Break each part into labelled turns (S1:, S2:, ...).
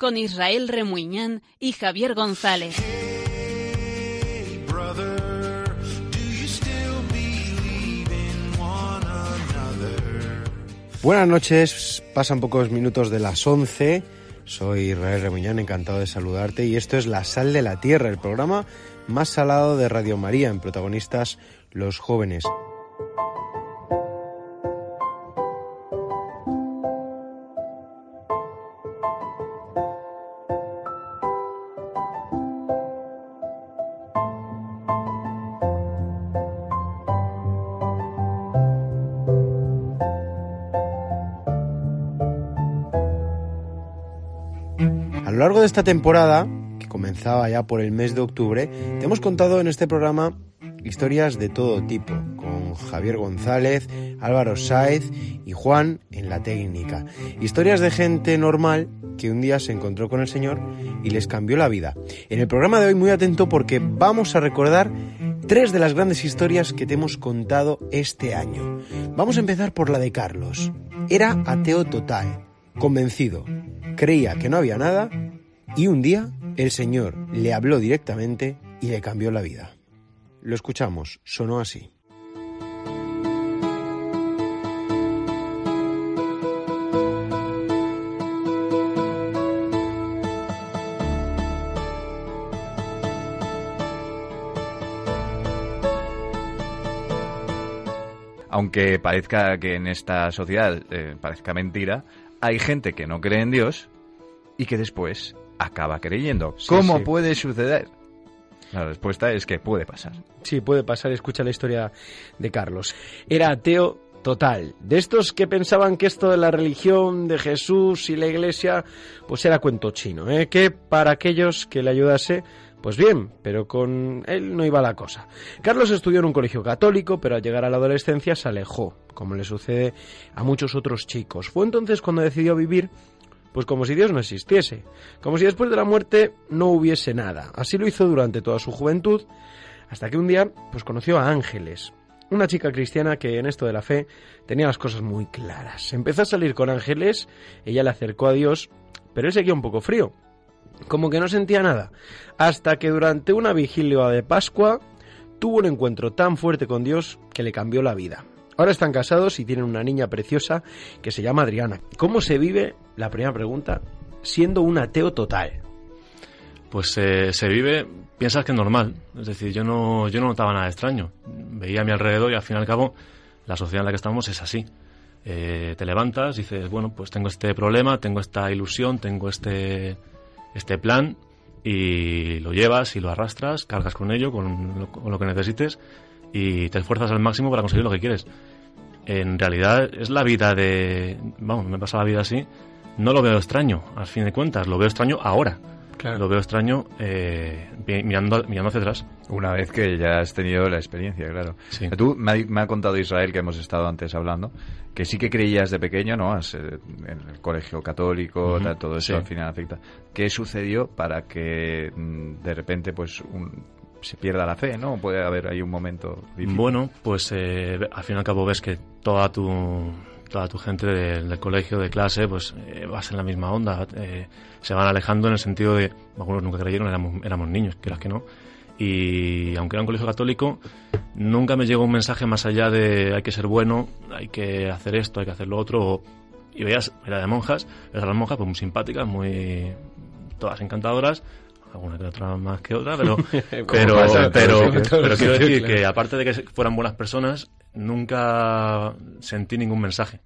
S1: con Israel Remuñán y Javier González.
S2: Hey, brother?
S3: Buenas noches, pasan pocos minutos de las 11. Soy Israel Remuñán, encantado de saludarte. Y esto es La Sal de la Tierra, el programa más salado de Radio María en protagonistas los jóvenes. De esta temporada, que comenzaba ya por el mes de octubre, te hemos contado en este programa historias de todo tipo, con Javier González, Álvaro Sáez y Juan en la técnica. Historias de gente normal que un día se encontró con el Señor y les cambió la vida. En el programa de hoy muy atento porque vamos a recordar tres de las grandes historias que te hemos contado este año. Vamos a empezar por la de Carlos. Era ateo total, convencido, creía que no había nada y un día el Señor le habló directamente y le cambió la vida. Lo escuchamos, sonó así.
S4: Aunque parezca que en esta sociedad eh, parezca mentira, hay gente que no cree en Dios y que después acaba creyendo.
S3: Sí,
S4: ¿Cómo
S3: sí.
S4: puede suceder? La respuesta es que puede pasar.
S3: Sí, puede pasar, escucha la historia de Carlos. Era ateo total. De estos que pensaban que esto de la religión, de Jesús y la iglesia, pues era cuento chino, ¿eh? que para aquellos que le ayudase, pues bien, pero con él no iba la cosa. Carlos estudió en un colegio católico, pero al llegar a la adolescencia se alejó, como le sucede a muchos otros chicos. Fue entonces cuando decidió vivir pues como si Dios no existiese, como si después de la muerte no hubiese nada. Así lo hizo durante toda su juventud, hasta que un día pues conoció a Ángeles, una chica cristiana que en esto de la fe tenía las cosas muy claras. Empezó a salir con Ángeles, ella le acercó a Dios, pero él seguía un poco frío, como que no sentía nada, hasta que durante una vigilia de Pascua tuvo un encuentro tan fuerte con Dios que le cambió la vida. Ahora están casados y tienen una niña preciosa que se llama Adriana. ¿Cómo se vive, la primera pregunta, siendo un ateo total?
S5: Pues eh, se vive, piensas que es normal. Es decir, yo no, yo no notaba nada extraño. Veía a mi alrededor y al fin y al cabo la sociedad en la que estamos es así. Eh, te levantas, dices, bueno, pues tengo este problema, tengo esta ilusión, tengo este, este plan y lo llevas y lo arrastras, cargas con ello, con lo, con lo que necesites y te esfuerzas al máximo para conseguir lo que quieres. En realidad es la vida de... Vamos, me pasa la vida así. No lo veo extraño, al fin de cuentas, lo veo extraño ahora. Lo veo extraño eh, mirando, mirando hacia atrás.
S4: Una vez que ya has tenido la experiencia, claro.
S5: Sí.
S4: Tú me ha, me ha contado Israel, que hemos estado antes hablando, que sí que creías de pequeño, ¿no? Has, eh, en el colegio católico, tal, todo eso
S5: sí.
S4: al final afecta. ¿Qué sucedió para que mm, de repente pues un- se pierda la fe, ¿no? Puede haber ahí un momento difícil.
S5: Bueno, pues eh, al fin y al cabo ves que toda tu, toda tu gente del, del colegio, de clase, pues eh, vas en la misma onda. eh, se van alejando en el sentido de, algunos nunca creyeron, éramos, éramos niños, quieras que no. Y aunque era un colegio católico, nunca me llegó un mensaje más allá de hay que ser bueno, hay que hacer esto, hay que hacer lo otro. o- y veías, era de monjas, veías a las monjas pues muy simpáticas, muy todas encantadoras, alguna que otra más que otra, pero pero,
S4: pasa,
S5: pero, pero,
S4: sitio.
S5: quiero decir
S3: claro.
S5: que aparte de que fueran buenas personas, nunca sentí ningún mensaje.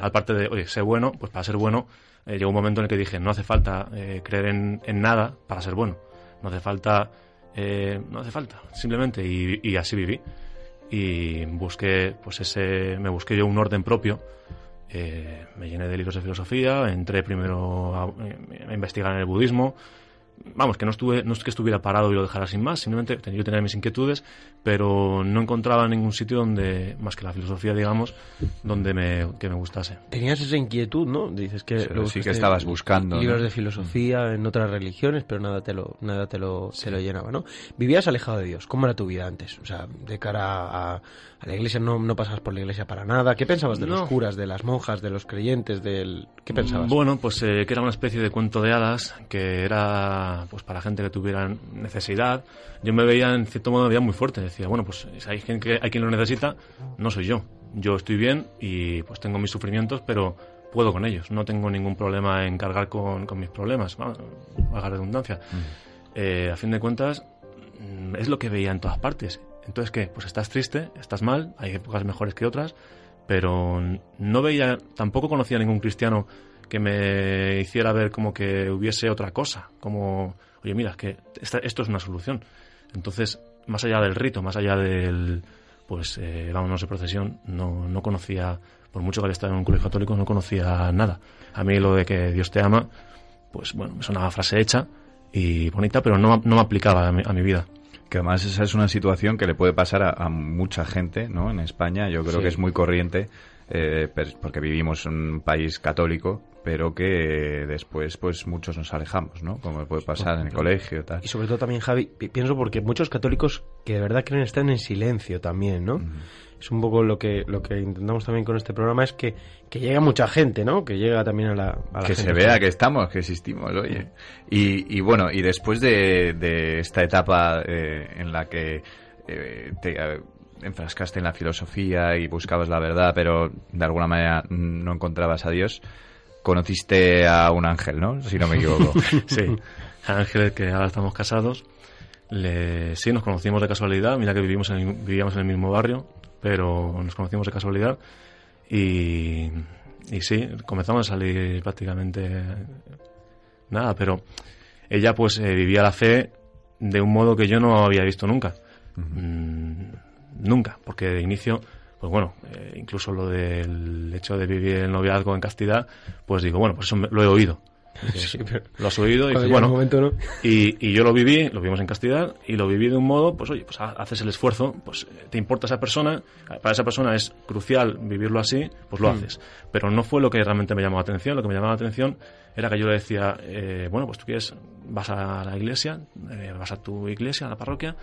S5: Aparte de, oye, sé bueno, pues para ser bueno, eh, llegó un momento en el que dije, no hace falta eh, creer en, en nada para ser bueno. No hace falta, eh, no hace falta, simplemente, y, y así viví. Y busqué, pues ese, me busqué yo un orden propio. eh, me llené de libros de filosofía, entré primero a, a investigar en el budismo, vamos, que no, estuve, no es que estuviera parado y lo dejara sin más, simplemente yo tenía mis inquietudes, pero no encontraba ningún sitio donde, más que la filosofía, digamos, donde me, que me gustase.
S3: Tenías esa inquietud, ¿no? Dices que
S4: Sí, sí que estabas buscando,
S3: libros
S4: ¿no?
S3: de filosofía en otras religiones, pero nada te lo nada te lo, te lo llenaba, ¿no? Vivías alejado de Dios. ¿Cómo era tu vida antes? O sea, de cara a, a la iglesia no, no pasabas por la iglesia para nada. ¿Qué pensabas de los
S5: No.
S3: curas, de las monjas, de los creyentes, del qué pensabas?
S5: Bueno, pues eh, que era una especie de cuento de hadas, que era pues para gente que tuviera necesidad. Yo me veía, en cierto modo, veía muy fuerte. Decía, bueno, pues si hay, gente que, hay quien lo necesita, no soy yo. Yo estoy bien y pues tengo mis sufrimientos, pero puedo con ellos. No tengo ningún problema en cargar con, con mis problemas, haga redundancia. Eh, a fin de cuentas, mm, es lo que veía en todas partes. Entonces, ¿qué? Pues estás triste, estás mal, hay épocas mejores que otras, pero no veía, tampoco conocía a ningún cristiano que me hiciera ver como que hubiese otra cosa, como, oye, mira, que esto es una solución. Entonces, más allá del rito, más allá del, pues, eh, vámonos de procesión, no, no conocía, por mucho que haya estado en un colegio católico, no conocía nada. A mí lo de que Dios te ama, pues bueno, es una frase hecha y bonita, pero no, no me aplicaba a mi vida.
S4: Que además esa es una situación que le puede pasar a, a mucha gente, ¿no? En España yo creo
S3: Sí.
S4: que es muy corriente eh, porque vivimos en un país católico, pero que después pues muchos nos alejamos, ¿no? Como puede pasar en el colegio, tal.
S3: Y sobre todo también, Javi, pi- pienso porque muchos católicos que de verdad creen están en silencio también, ¿no? Es un poco lo que lo que intentamos también con este programa es que, que llega mucha gente, ¿no? Que llega también a la, a la
S4: que
S3: gente
S4: se vea que estamos, que existimos, oye. Y, y bueno, y después de, de esta etapa eh, en la que eh, te eh, enfrascaste en la filosofía y buscabas la verdad, pero de alguna manera no encontrabas a Dios, conociste a un ángel, ¿no? Si no me equivoco.
S5: Sí, Ángel, que ahora estamos casados, le, sí, nos conocimos de casualidad, mira que vivimos en el- vivíamos en el mismo barrio, pero nos conocimos de casualidad y, y sí, comenzamos a salir prácticamente nada, pero ella pues eh, vivía la fe de un modo que yo no había visto nunca. Mm, nunca, porque de inicio, pues bueno, eh, incluso lo del hecho de vivir el noviazgo en castidad, pues digo, bueno, pues eso me- lo he oído.
S3: Sí, pero
S5: Lo has oído y dices, bueno,
S3: momento, ¿no?
S5: y, y yo lo viví, lo vimos en castidad, y lo viví de un modo, pues oye, pues ha- haces el esfuerzo, pues eh, te importa esa persona, para esa persona es crucial vivirlo así, pues lo haces. Pero no fue lo que realmente me llamó la atención, lo que me llamaba la atención era que yo le decía, eh, bueno, pues tú quieres, vas a la iglesia, eh, vas a tu iglesia, a la parroquia,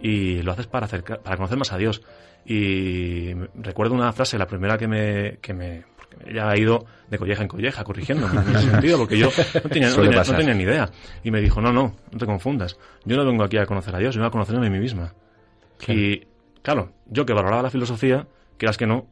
S5: y lo haces para, acercar, para conocer más a Dios. Y recuerdo una frase, la primera que me... Que me ella ha ido de colleja en colleja corrigiendo en ese sentido, porque yo no tenía, no tenía- no tenía ni idea. Y me dijo, no, no, no te confundas. Yo no vengo aquí a conocer a Dios, yo vengo a conocerme a mí misma. Y, claro, yo que valoraba la filosofía, quieras que no,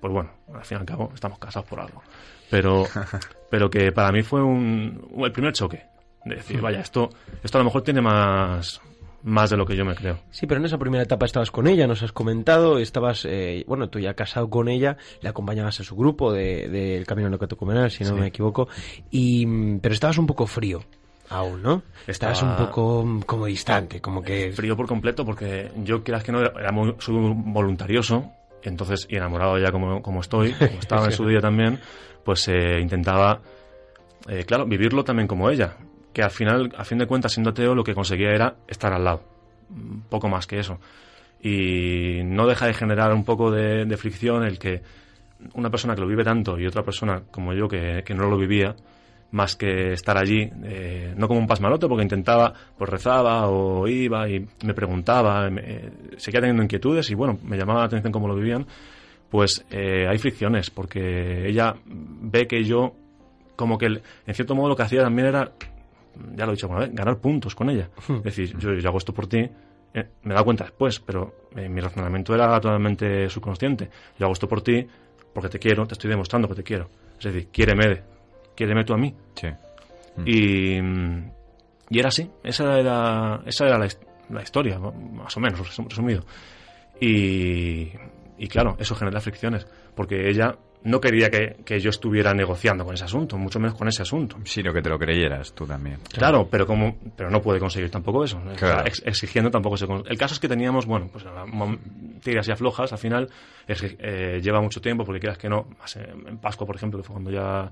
S5: pues bueno, al fin y al cabo estamos casados por algo. Pero, pero que para mí fue un, el primer choque. De decir, vaya, esto, esto a lo mejor tiene más, más de lo que yo me creo.
S3: Sí, pero en esa primera etapa estabas con ella, nos has comentado, estabas, eh, bueno, tú ya casado con ella, le acompañabas a su grupo del de, del Camino Neocatecumenal, si no
S5: Sí.
S3: me equivoco, y, mm, pero estabas un poco frío aún, ¿no? Estabas
S5: Estaba-
S3: un poco mm, como distante, como que...
S5: Frío por completo, porque yo, quieras que no, era muy, soy voluntarioso, entonces, y enamorado ya como, como estoy, como estaba en su día también, pues eh, intentaba, eh, claro, vivirlo también como ella, que al final, a fin de cuentas, siendo ateo, lo que conseguía era estar al lado, un poco más que eso. Y no deja de generar un poco de, de fricción el que una persona que lo vive tanto y otra persona como yo que, que no lo vivía, más que estar allí, eh, no como un pasmarote, porque intentaba, pues rezaba o iba y me preguntaba, me- eh, seguía teniendo inquietudes y bueno, me llamaba la atención cómo lo vivían, pues eh, hay fricciones, porque ella ve que yo, como que en cierto modo lo que hacía también era, ya lo he dicho alguna vez, ganar puntos con ella. Es decir, yo, yo hago esto por ti, eh, me he dado cuenta después, pero eh, mi razonamiento era totalmente subconsciente. Yo hago esto por ti porque te quiero, te estoy demostrando que te quiero. Es decir, quiéreme, quiéreme tú a mí.
S4: Sí.
S5: Y, mm, y era así, esa era, esa era la, la historia, más o menos, resum- resumido. Y, y claro, eso genera fricciones, porque ella no quería que, que yo estuviera negociando con ese asunto, mucho menos con ese asunto.
S4: Sino que te lo creyeras tú también.
S5: Claro, pero como pero no puede conseguir tampoco eso. ¿no? O sea,
S4: Claro.
S5: ex- exigiendo tampoco se El caso es que teníamos, bueno, pues tiras y aflojas. Al final eh, lleva mucho tiempo, porque quieras que no. en Pascua, por ejemplo, que fue cuando ya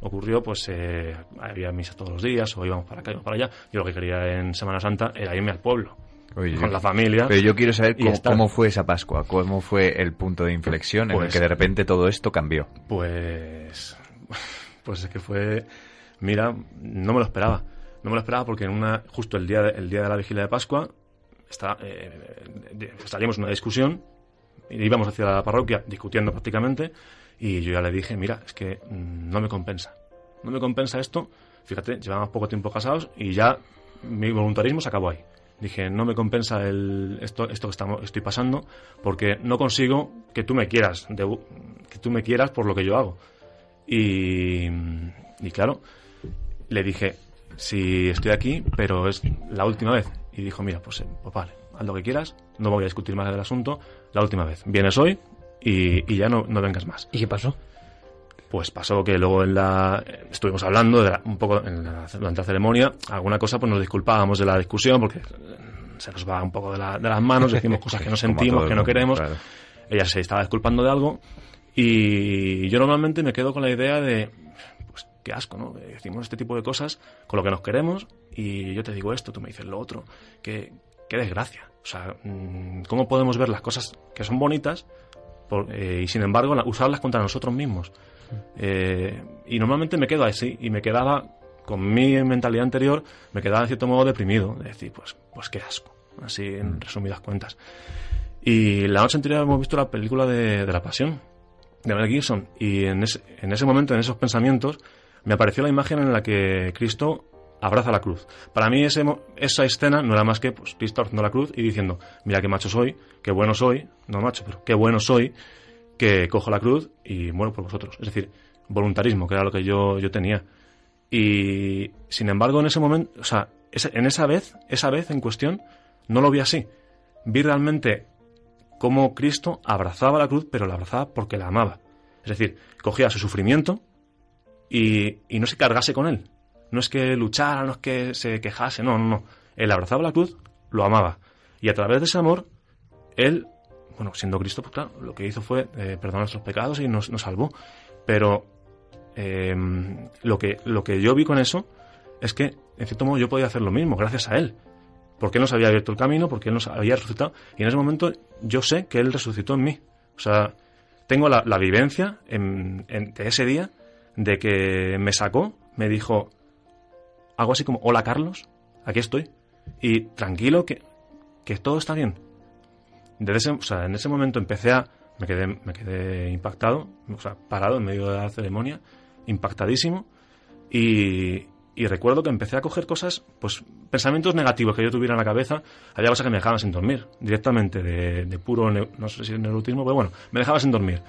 S5: ocurrió, pues eh, había misa todos los días, o íbamos para acá, íbamos para allá. Yo lo que quería en Semana Santa era irme al pueblo,
S4: Oye,
S5: con
S4: yo-
S5: la familia.
S4: Pero yo quiero saber cómo, fue esa Pascua, cómo fue el punto de inflexión en el
S5: Pues-
S4: que de repente todo esto cambió.
S5: Pues, pues es que fue, mira, no me lo esperaba. No me lo esperaba porque en una, justo el día de, el día de la vigilia de Pascua, está, eh, una discusión, íbamos hacia la parroquia discutiendo prácticamente, y yo ya le dije, mira, es que no me compensa. No me compensa esto. Fíjate, llevamos poco tiempo casados y ya mi voluntarismo se acabó ahí. Dije, no me compensa el, esto, esto que estamos, estoy pasando porque no consigo que tú me quieras, que tú me quieras por lo que yo hago. Y, y claro, le dije, si estoy aquí, pero es la última vez. Y dijo, mira, pues, eh, pues vale, haz lo que quieras, no voy a discutir más del asunto, la última vez. Vienes hoy y, y ya no, no vengas más.
S3: ¿Y qué pasó?
S5: Pues pasó que luego en la estuvimos hablando de la- un poco en la, durante la ceremonia, alguna cosa pues nos disculpábamos de la discusión porque eh, se nos va un poco de, la- de las manos, decimos cosas que no sentimos, que no queremos.
S4: claro.
S5: Ella se estaba disculpando de algo y yo normalmente me quedo con la idea de pues qué asco, ¿no? Eh, Decimos este tipo de cosas con lo que nos queremos y yo te digo esto, tú me dices lo otro. Qué, qué desgracia. O sea, mm, ¿cómo podemos ver las cosas que son bonitas por- eh, y sin embargo la- usarlas contra nosotros mismos? Eh, y normalmente me quedo así y me quedaba con mi mentalidad anterior, me quedaba de cierto modo deprimido, de decir, pues, pues qué asco, así en resumidas cuentas. Y la noche anterior hemos visto la película de, de La Pasión, de Mel Gibson, y en ese, en ese momento, en esos pensamientos, me apareció la imagen en la que Cristo abraza la cruz. Para mí ese, esa escena no era más que pues, Cristo abrazando la cruz y diciendo, mira qué macho soy, qué bueno soy, no macho, pero qué bueno soy, que cojo la cruz y muero por vosotros. Es decir, voluntarismo, que era lo que yo, yo tenía. Y sin embargo, en ese momento, o sea, en esa vez, esa vez en cuestión, no lo vi así. Vi realmente cómo Cristo abrazaba la cruz, pero la abrazaba porque la amaba. Es decir, cogía su sufrimiento y, y no se cargase con él. No es que luchara, no es que se quejase, no, no, no. Él abrazaba la cruz, lo amaba. Y a través de ese amor, él, bueno, siendo Cristo, pues claro, lo que hizo fue eh, perdonar nuestros pecados y nos, nos salvó. Pero eh, lo, que, lo que yo vi con eso es que, en cierto modo, yo podía hacer lo mismo, gracias a él. Porque él nos había abierto el camino, porque él nos había resucitado. Y en ese momento yo sé que él resucitó en mí. O sea, tengo la, la vivencia en, en- de ese día de que me sacó, me dijo algo así como, hola Carlos, aquí estoy. Y tranquilo, que, que todo está bien. Desde ese, o sea, en ese momento empecé a... Me quedé, me quedé impactado, o sea, parado en medio de la ceremonia, impactadísimo. Y, y recuerdo que empecé a coger cosas, pues pensamientos negativos que yo tuviera en la cabeza. Había cosas que me dejaban sin dormir, directamente, de, de puro, no sé si neurotismo, pero bueno, me dejaba sin dormir.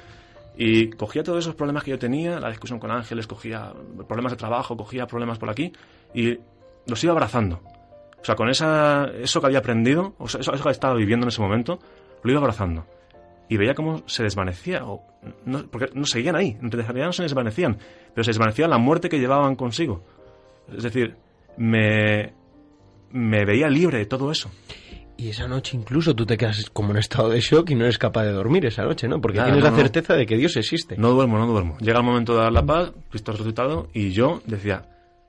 S5: Y cogía todos esos problemas que yo tenía, la discusión con Ángeles, cogía problemas de trabajo, cogía problemas por aquí, y los iba abrazando. O sea, con esa, eso que había aprendido, o sea, eso, eso que estaba viviendo en ese momento, lo iba abrazando. Y veía cómo se desvanecía, o no, porque no seguían ahí, en realidad no se desvanecían, pero se desvanecía la muerte que llevaban consigo. Es decir, me, me veía libre de todo eso.
S3: Y esa noche incluso tú te quedas como en estado de shock y no eres capaz de dormir esa noche, ¿no? Porque
S5: Nada,
S3: tienes
S5: no,
S3: la
S5: no.
S3: certeza de que Dios existe.
S5: No duermo, no duermo. Llega el momento de dar la paz, Cristo ha resucitado, y yo decía,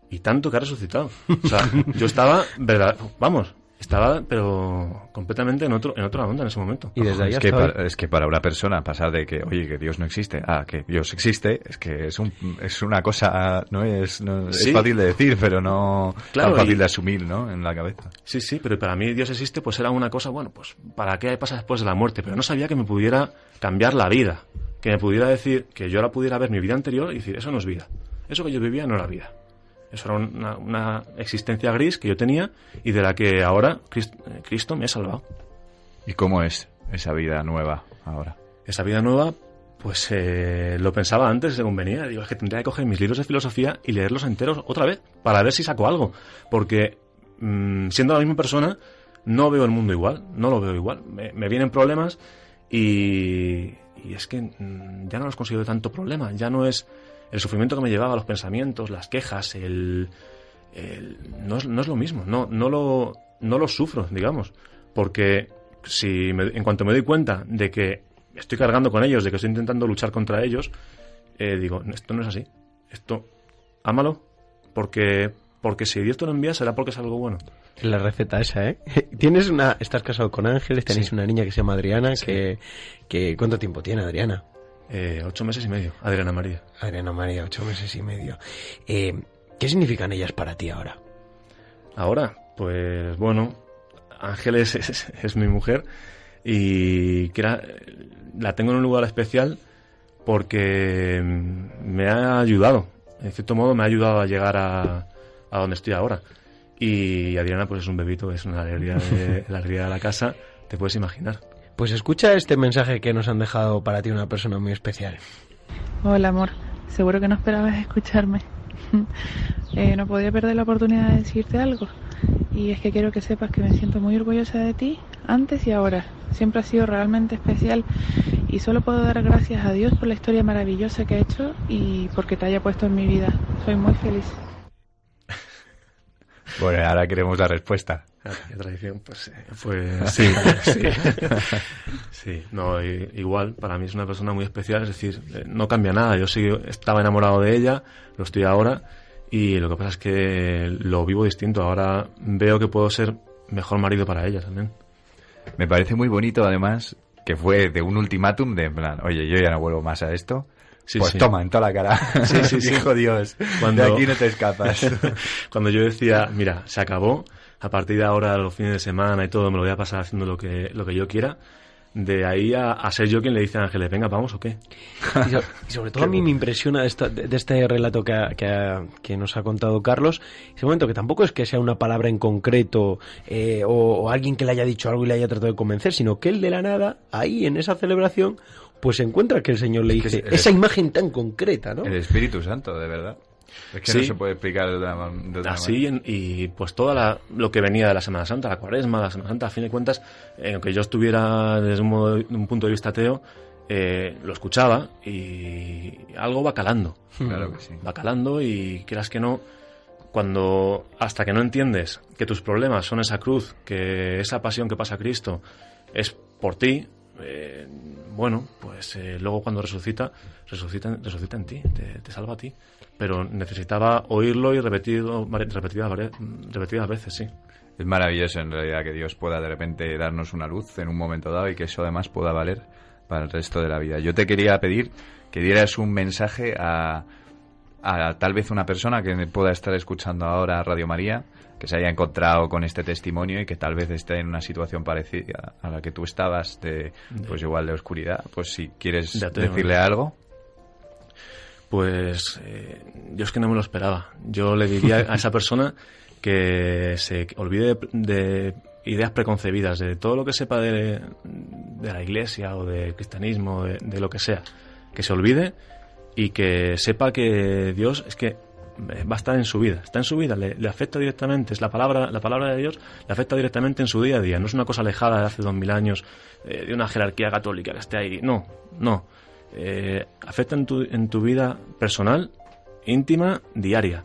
S5: y tanto que ha resucitado. O sea, yo estaba, verdad, vamos, estaba, pero completamente en otro, en otra onda en ese momento.
S3: Y desde ahí
S4: es, que para, es que para una persona pasar de que, oye, que Dios no existe, a que Dios existe, es que es, un, es una cosa, no es, no, es fácil de decir, pero no
S5: Claro,
S4: tan fácil
S5: y-
S4: de asumir, ¿no? En la cabeza.
S5: Sí, sí, pero para mí Dios existe, pues era una cosa, bueno, pues ¿para qué pasa después de la muerte? Pero no sabía que me pudiera cambiar la vida, que me pudiera decir, que yo ahora pudiera ver mi vida anterior y decir, eso no es vida. Eso que yo vivía no era vida. Eso era una, una existencia gris que yo tenía y de la que ahora Crist- eh, Cristo me ha salvado.
S4: ¿Y cómo es esa vida nueva ahora?
S5: Esa vida nueva, pues eh, lo pensaba antes, según venía. Digo, es que tendría que coger mis libros de filosofía y leerlos enteros otra vez, para ver si saco algo. Porque mm, siendo la misma persona, no veo el mundo igual, no lo veo igual. Me, me vienen problemas y, y es que mm, ya no los considero tanto problema, ya no es el sufrimiento que me llevaba, los pensamientos, las quejas, el, el- no, es, no es lo mismo, no, no, lo, no lo sufro, digamos, porque si me- en cuanto me doy cuenta de que estoy cargando con ellos, de que estoy intentando luchar contra ellos, eh, digo, esto no es así, esto, ámalo, porque, porque si Dios te lo envía será porque es algo bueno.
S3: La receta esa, ¿eh? Tienes una... Estás casado con Ángeles, tenéis
S5: Sí.
S3: una niña que se llama Adriana, que, que... ¿Cuánto tiempo tiene Adriana?
S5: Eh, ocho meses y medio, Adriana María.
S3: Adriana María, ocho meses y medio. Eh, ¿Qué significan ellas para ti ahora?
S5: Ahora, pues bueno, Ángeles es, es mi mujer y que la tengo en un lugar especial porque me ha ayudado, en cierto modo me ha ayudado a llegar a, a donde estoy ahora. Y Adriana pues es un bebito, es una alegría de, la alegría de la casa, te puedes imaginar.
S3: Pues escucha este mensaje que nos han dejado para ti una persona muy especial.
S6: Hola amor, seguro que no esperabas escucharme. Eh, no podía perder la oportunidad de decirte algo. Y es que quiero que sepas que me siento muy orgullosa de ti, antes y ahora. Siempre has sido realmente especial y solo puedo dar gracias a Dios por la historia maravillosa que ha hecho y porque te haya puesto en mi vida. Soy muy feliz.
S4: Bueno, ahora queremos la respuesta.
S5: La tradición, pues, eh, pues sí, sí. Sí, no, igual, para mí es una persona muy especial, es decir, eh, no cambia nada. Yo sí estaba enamorado de ella, lo estoy ahora, y lo que pasa es que lo vivo distinto. Ahora veo que puedo ser mejor marido para ella también.
S4: Me parece muy bonito, además, que fue de un ultimátum de, en plan, oye, yo ya no vuelvo más a esto.
S5: Sí,
S4: pues
S5: sí.
S4: toma, en toda la cara.
S5: Sí, sí, sí.
S4: Viejo Dios,
S5: Cuando-
S4: de aquí no te escapas.
S5: Cuando yo decía, mira, se acabó, a partir de ahora, los fines de semana y todo, me lo voy a pasar haciendo lo que, lo que yo quiera, de ahí a, a ser yo quien le dice a Ángeles, venga, vamos o qué.
S3: Y, so- y sobre todo a mí me impresiona de, esta- de- de este relato que, ha- que, ha- que nos ha contado Carlos, ese momento que tampoco es que sea una palabra en concreto eh, o, o alguien que le haya dicho algo y le haya tratado de convencer, sino que él de la nada, ahí en esa celebración, pues encuentra que el Señor le dice
S4: es-
S3: esa imagen tan concreta, ¿no?
S4: El Espíritu Santo, de verdad. Es que
S5: Sí.
S4: no se puede explicar de otra, de otra
S5: Así, y pues toda la- lo que venía de la Semana Santa, la cuaresma, la Semana Santa, a fin de cuentas, eh, aunque yo estuviera desde un, modo- de un punto de vista ateo, eh, lo escuchaba y algo va calando.
S4: Claro que sí.
S5: Va calando y quieras que no, cuando hasta que no entiendes que tus problemas son esa cruz, que esa pasión que pasa a Cristo es por ti, eh, bueno, pues eh, luego cuando resucita, resucita, resucita en ti, te, salva a ti. Pero necesitaba oírlo y repetido, repetidas, repetidas veces, sí.
S4: Es maravilloso en realidad que Dios pueda de repente darnos una luz en un momento dado y que eso además pueda valer para el resto de la vida. Yo te quería pedir que dieras un mensaje a, a tal vez una persona que pueda estar escuchando ahora Radio María, que se haya encontrado con este testimonio y que tal vez esté en una situación parecida a la que tú estabas, de, pues igual de oscuridad. Pues si quieres decirle algo.
S5: Pues eh, yo es que no me lo esperaba. Yo le diría a esa persona que se olvide de, de ideas preconcebidas, de todo lo que sepa de, de la iglesia o del cristianismo, de, de lo que sea. Que se olvide y que sepa que Dios es que va a estar en su vida, está en su vida, le, le afecta directamente, es la palabra, la palabra de Dios le afecta directamente en su día a día, no es una cosa alejada de hace dos mil años, eh, de una jerarquía católica que esté ahí, no, no, eh, afecta en tu, en tu vida personal, íntima, diaria.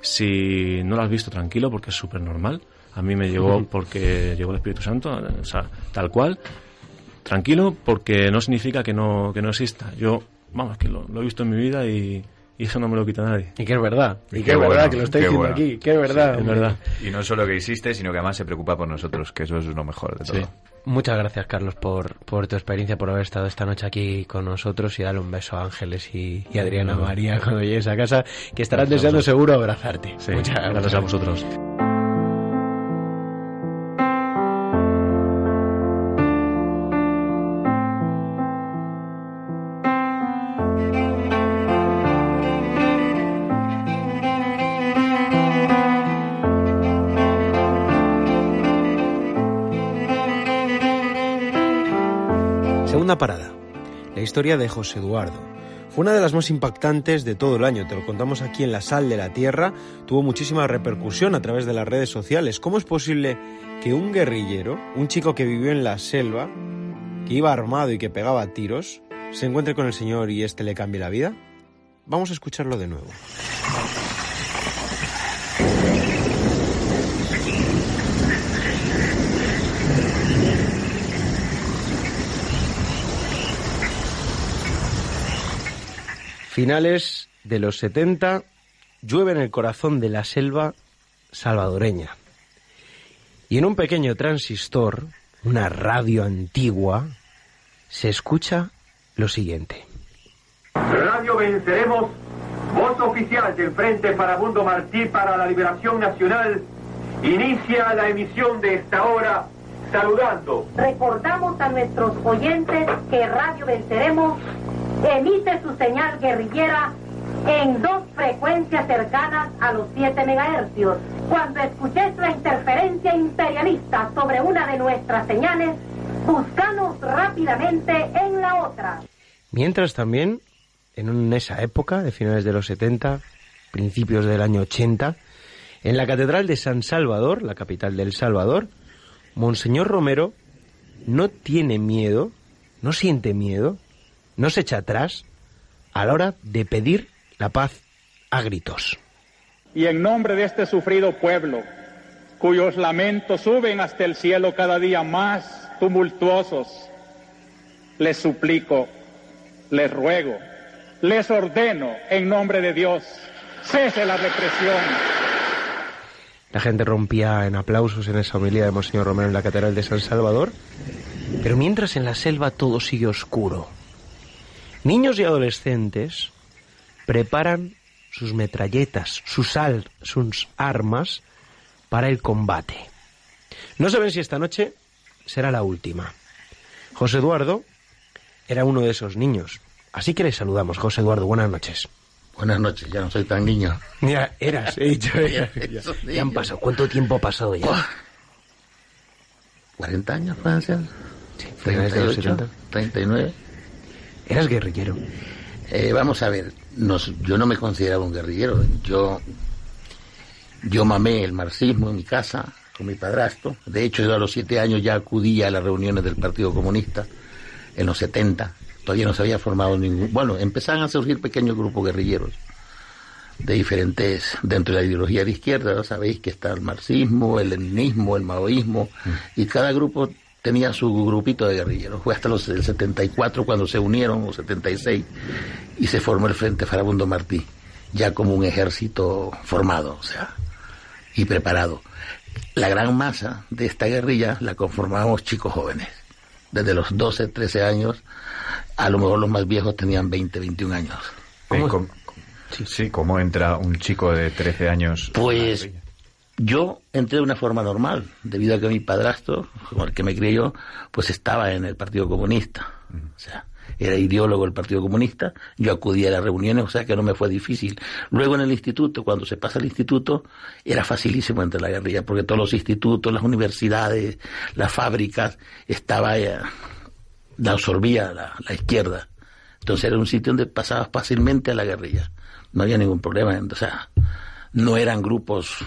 S5: Si no lo has visto, tranquilo, porque es súper normal. A mí me llegó porque llegó el Espíritu Santo, o sea, tal cual. Tranquilo, porque no significa que no, que no exista. Yo, vamos, que lo, lo he visto en mi vida y, y eso no me lo quita nadie.
S3: Y que es verdad, y,
S4: Y
S3: que
S4: qué
S3: es verdad,
S4: bueno,
S3: que lo está diciendo
S4: bueno.
S3: aquí, que es verdad.
S5: es
S3: hombre.
S5: verdad.
S4: Y no solo que existe, sino que además se preocupa por nosotros, que eso es lo mejor de todo.
S5: Sí.
S3: Muchas gracias, Carlos, por, por tu experiencia, por haber estado esta noche aquí con nosotros y darle un beso a Ángeles y, y Adriana María cuando llegues a casa, que estarán
S5: Gracias.
S3: deseando seguro abrazarte.
S5: Sí,
S3: Muchas gracias.
S5: gracias a vosotros.
S3: Parada. La historia de José Eduardo. Fue una de las más impactantes de todo el año, te lo contamos aquí en La Sal de la Tierra, tuvo muchísima repercusión a través de las redes sociales. ¿Cómo es posible que un guerrillero, un chico que vivió en la selva, que iba armado y que pegaba tiros, se encuentre con el Señor y éste le cambie la vida? Vamos a escucharlo de nuevo. Finales de los 70, llueve en el corazón de la selva salvadoreña. Y en un pequeño transistor, una radio antigua, se escucha lo siguiente.
S7: Radio Venceremos, voz oficial del Frente Farabundo Martí para la Liberación Nacional, inicia la emisión de esta hora saludando.
S8: Recordamos a nuestros oyentes que Radio Venceremos emite su señal guerrillera en dos frecuencias cercanas a los 7 megahercios. Cuando escuches la interferencia imperialista sobre una de nuestras señales, búscanos rápidamente en la otra.
S3: Mientras también, en esa época, de finales de los 70, principios del año 80, en la Catedral de San Salvador, la capital del Salvador, Monseñor Romero no tiene miedo, no siente miedo, no se echa atrás a la hora de pedir la paz a gritos.
S9: Y en nombre de este sufrido pueblo, cuyos lamentos suben hasta el cielo cada día más tumultuosos, les suplico, les ruego, les ordeno en nombre de Dios, cese la represión.
S3: La gente rompía en aplausos en esa homilía de Monseñor Romero en la Catedral de San Salvador, pero mientras en la selva todo sigue oscuro. Niños y adolescentes preparan sus metralletas, sus, sus armas para el combate. No saben si esta noche será la última. José Eduardo era uno de esos niños. Así que le saludamos, José Eduardo. Buenas noches.
S10: Buenas noches, ya no soy tan niño.
S3: Ya, eras, he dicho. Ya, ya, han pasado. ¿Cuánto tiempo ha pasado ya?
S10: 40 años, ser.
S3: Sí,
S10: 38, 39.
S3: Eras guerrillero.
S10: Eh, vamos a ver, yo no me consideraba un guerrillero. Yo, yo mamé el marxismo en mi casa con mi padrastro. De hecho, yo a los siete años ya acudía a las reuniones del Partido Comunista en los 70. Todavía no se había formado ningún. Bueno, empezaban a surgir pequeños grupos guerrilleros de diferentes, dentro de la ideología de izquierda, sabéis que está el marxismo, el leninismo, el maoísmo, y cada grupo tenía su grupito de guerrilleros. Fue hasta los el 74 cuando se unieron, o 76, y se formó el Frente Farabundo Martí, ya como un ejército formado, o sea, y preparado. La gran masa de esta guerrilla la conformábamos chicos jóvenes, desde los 12, 13 años, a lo mejor los más viejos tenían 20, 21 años.
S4: ¿Cómo, sí, ¿cómo entra un chico de 13 años?
S10: Pues yo entré de una forma normal, debido a que mi padrastro, como el que me crió, pues estaba en el Partido Comunista. O sea, era ideólogo del Partido Comunista, yo acudía a las reuniones, o sea que no me fue difícil. Luego en el instituto, cuando se pasa al instituto, era facilísimo entrar la guerrilla, porque todos los institutos, las universidades, las fábricas, estaba, eh, la absorbía la, la izquierda. Entonces era un sitio donde pasabas fácilmente a la guerrilla. No había ningún problema, o sea, no eran grupos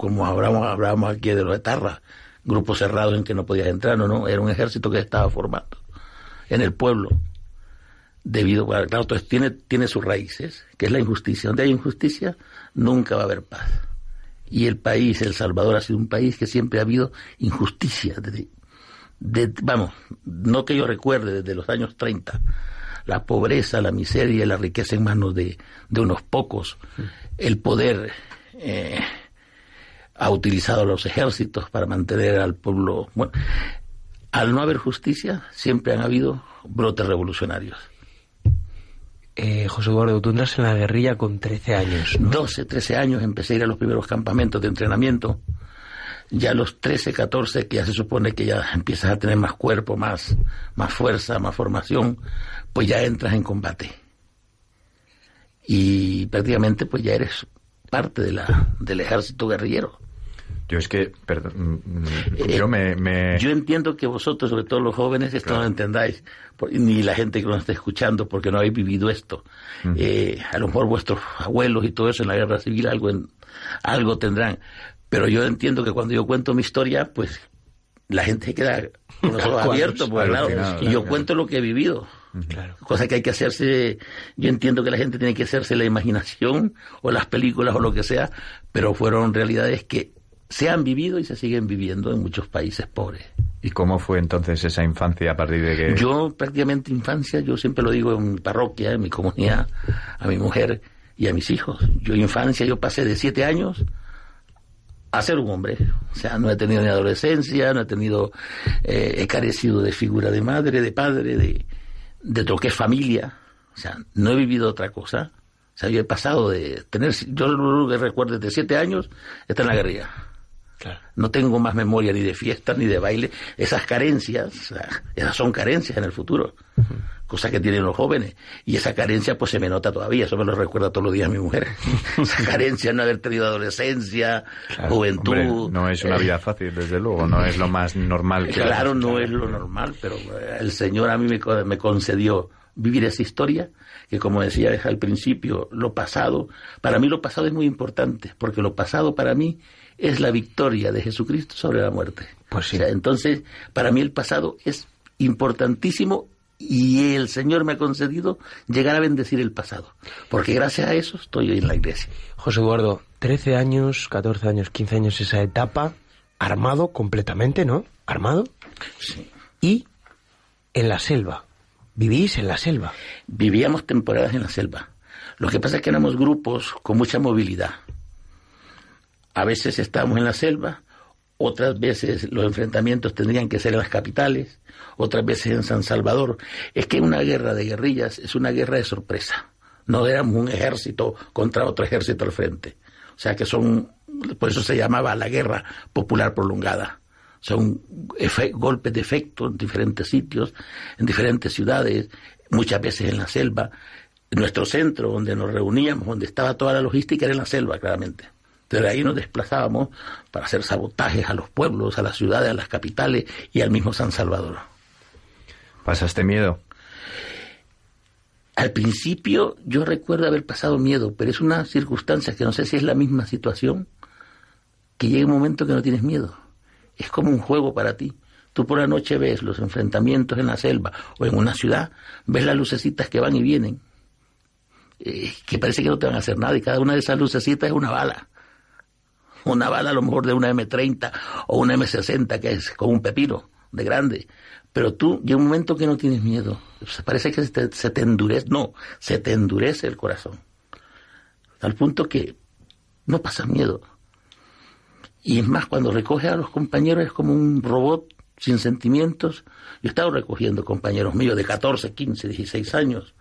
S10: como hablábamos, hablábamos aquí de los etarras, grupos cerrados en que no podías entrar, no, no, era un ejército que estaba formando en el pueblo, debido, claro, entonces tiene, tiene sus raíces, que es la injusticia. Donde hay injusticia, nunca va a haber paz. Y el país, El Salvador, ha sido un país que siempre ha habido injusticia. De, vamos, no que yo recuerde, desde los años 30, la pobreza, la miseria la riqueza en manos de, de unos pocos, el poder eh, ha utilizado los ejércitos para mantener al pueblo. Bueno, al no haber justicia, siempre han habido brotes revolucionarios.
S3: Eh, José Eduardo, tú entras en la guerrilla con 13 años. ¿no?
S10: 12, 13 años empecé a ir a los primeros campamentos de entrenamiento. Ya a los 13, 14, que ya se supone que ya empiezas a tener más cuerpo, más, más fuerza, más formación, pues ya entras en combate. Y prácticamente pues ya eres parte de la, del ejército guerrillero.
S4: Yo es que, perdón, mm, mm, yo me,
S10: Yo entiendo que vosotros, sobre todo los jóvenes, esto no lo entendáis, ni la gente que nos está escuchando, porque no habéis vivido esto. Eh, a lo mejor vuestros abuelos y todo eso en la guerra civil algo, algo tendrán. Pero yo entiendo que cuando yo cuento mi historia, pues la gente se queda con los ojos abiertos, claro,
S4: Alucinado,
S10: y yo
S4: claro.
S10: cuento lo que he vivido.
S3: Claro.
S10: Cosa que hay que hacerse, yo entiendo que la gente tiene que hacerse la imaginación o las películas o lo que sea, pero fueron realidades que se han vivido y se siguen viviendo en muchos países pobres.
S4: ¿Y cómo fue entonces esa infancia a partir de que...
S10: Yo prácticamente infancia, yo siempre lo digo en mi parroquia, en mi comunidad, a mi mujer y a mis hijos. Yo infancia, yo pasé de siete años a ser un hombre. O sea, no he tenido ni adolescencia, no he tenido, eh, he carecido de figura de madre, de padre, de, de lo que es familia. O sea, no he vivido otra cosa. O sea, yo he pasado de tener, yo lo que recuerdo de siete años, está en la guerrilla. No tengo más memoria ni de fiestas ni de baile. Esas carencias, esas son carencias en el futuro. Cosa que tienen los jóvenes. Y esa carencia pues se me nota todavía. Eso me lo recuerda todos los días mi mujer. esa carencia, no haber tenido adolescencia,
S4: Claro,
S10: juventud.
S4: hombre, no es una vida fácil, desde luego, no es lo más normal. que
S10: Claro, no es lo normal, pero eh, el Señor a mí me, me concedió vivir esa historia, que como decía al principio, lo pasado, para mí lo pasado es muy importante, porque lo pasado para mí es la victoria de Jesucristo sobre la muerte.
S3: Pues sí.
S10: O sea, entonces, para mí el pasado es importantísimo y el Señor me ha concedido llegar a bendecir el pasado, porque gracias a eso estoy hoy en la iglesia.
S3: José Eduardo, 13 años, 14 años, 15 años esa etapa, armado completamente, ¿no? Armado.
S10: Sí.
S3: Y en la selva. Vivís en la selva.
S10: Vivíamos temporadas en la selva. Lo que pasa es que éramos grupos con mucha movilidad. A veces estábamos en la selva, otras veces los enfrentamientos tendrían que ser en las capitales, otras veces en San Salvador. Es que una guerra de guerrillas es una guerra de sorpresa. No éramos un ejército contra otro ejército al frente. O sea que son, por eso se llamaba la guerra popular prolongada. Son golpes de efecto en diferentes sitios, en diferentes ciudades, muchas veces en la selva. Nuestro centro, donde nos reuníamos, donde estaba toda la logística, era en la selva, claramente. Desde ahí nos desplazábamos para hacer sabotajes a los pueblos, a las ciudades, a las capitales y al mismo San Salvador.
S4: ¿Pasaste miedo?
S10: Al principio yo recuerdo haber pasado miedo, pero es una circunstancia que no sé si es la misma situación, que llega un momento que no tienes miedo. Es como un juego para ti. Tú por la noche ves los enfrentamientos en la selva o en una ciudad, ves las lucecitas que van y vienen, eh, que parece que no te van a hacer nada y cada una de esas lucecitas es una bala. Una bala a lo mejor de una M30 o una M60 que es como un pepino de grande. Pero tú llega un momento que no tienes miedo. Parece que se te, se te endurece, no, se te endurece el corazón. Al punto que no pasa miedo. Y es más, cuando recoges a los compañeros es como un robot sin sentimientos. Yo he estado recogiendo compañeros míos de 14, 15, 16 años.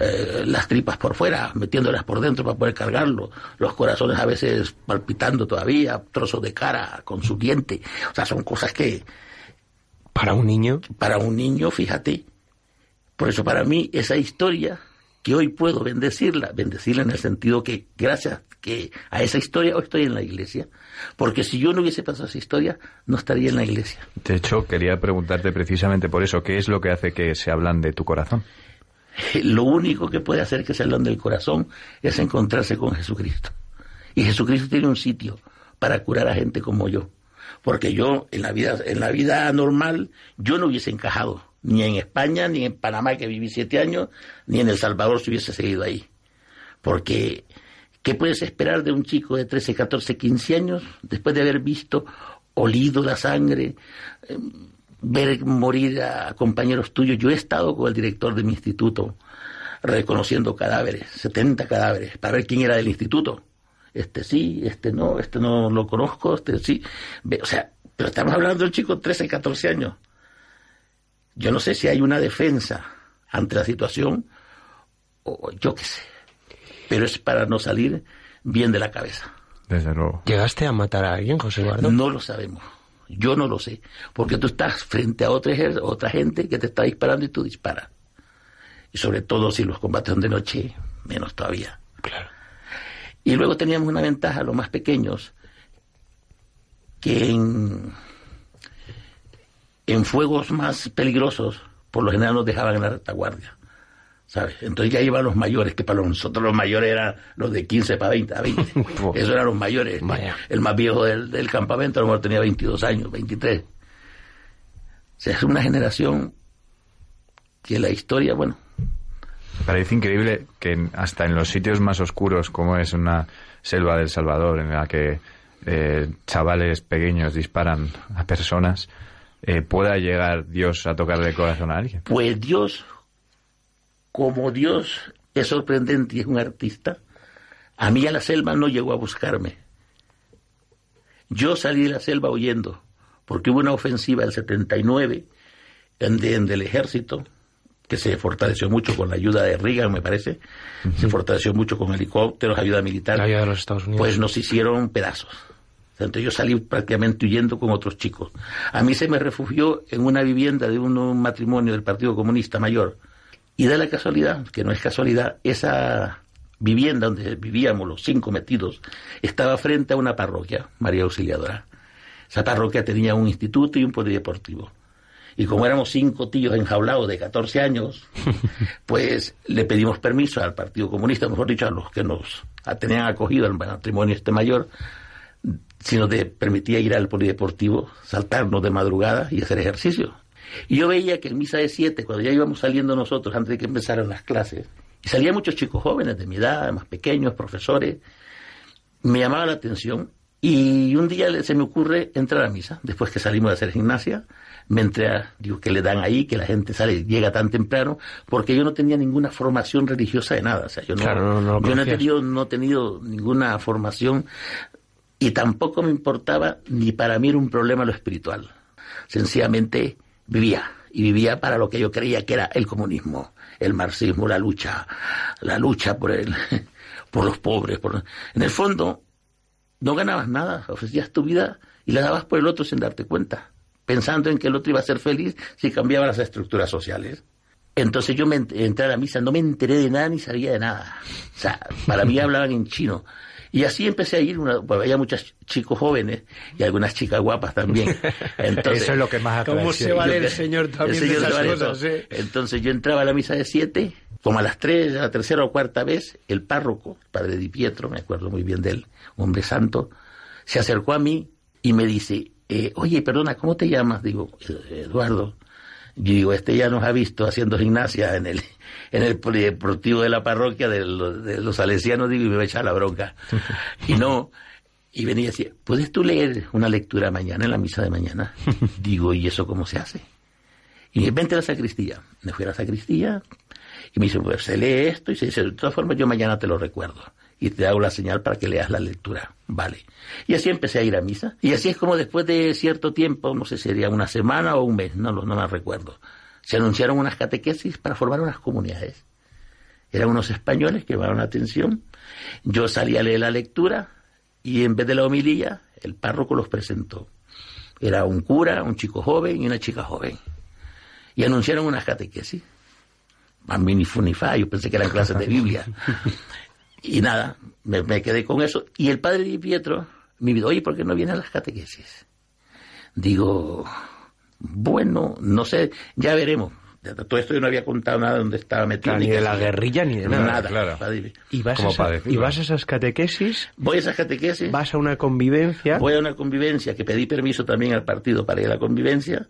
S10: Eh, las tripas por fuera, metiéndolas por dentro para poder cargarlo, los corazones a veces palpitando todavía, trozos de cara con su diente. O sea, son cosas que
S3: Para un niño.
S10: para un niño, fíjate, por eso para mí esa historia que hoy puedo bendecirla, bendecirla en el sentido que gracias que a esa historia hoy estoy en la iglesia, porque si yo no hubiese pasado esa historia, no estaría en la iglesia.
S4: De hecho, quería preguntarte precisamente por eso, ¿qué es lo que hace que se hablan de tu corazón?
S10: Lo único que puede hacer que se hablan del corazón es encontrarse con Jesucristo. Y Jesucristo tiene un sitio para curar a gente como yo. Porque yo, en la vida, en la vida normal, yo no hubiese encajado. Ni en España, ni en Panamá, que viví siete años, ni en El Salvador si hubiese seguido ahí. Porque, ¿qué puedes esperar de un chico de 13, 14, 15 años después de haber visto, olido la sangre, eh, ver morir a compañeros tuyos? Yo he estado con el director de mi instituto reconociendo cadáveres, 70 cadáveres, para ver quién era del instituto. Este sí, este no, este no lo conozco, este sí. Ve, O sea, pero estamos hablando de un chico de 13, 14 años. Yo no sé si hay una defensa ante la situación, o yo qué sé. Pero es para no salir bien de la cabeza.
S4: Desde luego.
S3: ¿Llegaste a matar a alguien, José Eduardo?
S10: No lo sabemos. Yo no lo sé. Porque tú estás frente a otra, otra gente que te está disparando y tú disparas. Y sobre todo si los combates son de noche, menos todavía.
S3: Claro.
S10: Y luego teníamos una ventaja, los más pequeños, que en, en fuegos más peligrosos, por lo general nos dejaban en la retaguardia. ¿Sabes? Entonces ya iban los mayores, que para nosotros los mayores eran los de 15 para 20, a 20. Eso eran los mayores.
S3: Vaya.
S10: El más viejo del, del campamento a lo mejor tenía 22 años, 23. O sea, es una generación que la historia, bueno,
S4: Parece increíble que en- hasta en los sitios más oscuros, como es una selva del Salvador, en la que eh, chavales pequeños disparan a personas, eh, pueda llegar Dios a tocarle el corazón a alguien.
S10: Pues Dios, como Dios es sorprendente y es un artista, a mí a la selva no llegó a buscarme. Yo salí de la selva huyendo, porque hubo una ofensiva del 79 en, en del ejército, que se fortaleció mucho con la ayuda de Reagan, me parece, se fortaleció mucho con helicópteros, ayuda militar.
S3: La ayuda de los Estados Unidos.
S10: Pues nos hicieron pedazos. Entonces yo salí prácticamente huyendo con otros chicos. A mí se me refugió en una vivienda de un matrimonio del Partido Comunista Mayor. Y da la casualidad, que no es casualidad, esa vivienda donde vivíamos los cinco metidos estaba frente a una parroquia, María Auxiliadora. Esa parroquia tenía un instituto y un polideportivo. Y como éramos cinco tíos enjaulados de 14 años, pues le pedimos permiso al Partido Comunista, mejor dicho, a los que nos tenían acogido al matrimonio este mayor, si nos permitía ir al polideportivo, saltarnos de madrugada y hacer ejercicio. Y yo veía que en misa de siete, cuando ya íbamos saliendo nosotros, antes de que empezaran las clases, y salían muchos chicos jóvenes de mi edad, más pequeños, profesores, me llamaba la atención y un día se me ocurre entrar a misa, después que salimos de hacer gimnasia, me entré a, digo, que le dan ahí, que la gente sale, llega tan temprano, porque yo no tenía ninguna formación religiosa de nada, o sea, yo no,
S3: Claro, no- no lo
S10: yo no he tenido, no he tenido ninguna formación y tampoco me importaba, ni para mí era un problema lo espiritual. Sencillamente vivía, y vivía para lo que yo creía que era el comunismo, el marxismo, la lucha, la lucha por el, por los pobres. Por... En el fondo, no ganabas nada, ofrecías tu vida y la dabas por el otro sin darte cuenta, pensando en que el otro iba a ser feliz si cambiaba las estructuras sociales. Entonces yo me ent- entré a la misa, no me enteré de nada ni sabía de nada. O sea, para mí hablaban en chino. Y así empecé a ir, una, pues había muchos chicos jóvenes y algunas chicas guapas también. Entonces,
S11: Eso es lo que más atrae.
S3: ¿Cómo se vale
S10: yo
S3: el señor también
S10: el
S3: de
S10: señor
S3: esas
S10: se vale
S3: cosas,
S10: todo.
S3: eh?
S10: Entonces yo entraba a la misa de siete, como a las tres, a la tercera o cuarta vez, el párroco, el padre Di Pietro, me acuerdo muy bien de él, un hombre santo, se acercó a mí y me dice, eh, oye, perdona, ¿cómo te llamas? Digo, "Eh, Eduardo. Yo digo, este ya nos ha visto haciendo gimnasia en el, en el polideportivo de la parroquia de los, de los salesianos, digo, y me va a echar la bronca. Y no, y venía y decía, ¿puedes tú leer una lectura mañana en la misa de mañana? Digo, ¿y eso cómo se hace? Y me dice, vente a la sacristía. Me fui a la sacristía y me dice, pues se lee esto y se dice, de todas formas yo mañana te lo recuerdo y te hago la señal para que leas la lectura. Vale. Y así empecé a ir a misa. Y así es como después de cierto tiempo, no sé sería una semana o un mes, no, no me recuerdo, se anunciaron unas catequesis para formar unas comunidades. Eran unos españoles que llamaron la atención. Yo salí a leer la lectura y en vez de la homilía, el párroco los presentó. Era un cura, un chico joven y una chica joven. Y anunciaron unas catequesis. A mí yo pensé que eran clases de Biblia. Y nada, me, me quedé con eso. Y el padre Di Pietro me dijo, oye, ¿por qué no vienen a las catequesis? Digo, bueno, no sé, ya veremos. Todo esto yo no había contado nada de dónde estaba metido.
S3: Claro, ni de la guerrilla ni de nada.
S10: Nada,
S4: claro.
S10: padre.
S3: Y vas, a esa- y vas a esas catequesis,
S10: Voy a esas catequesis.
S3: vas a una convivencia.
S10: Voy a una convivencia que pedí permiso también al partido para ir a la convivencia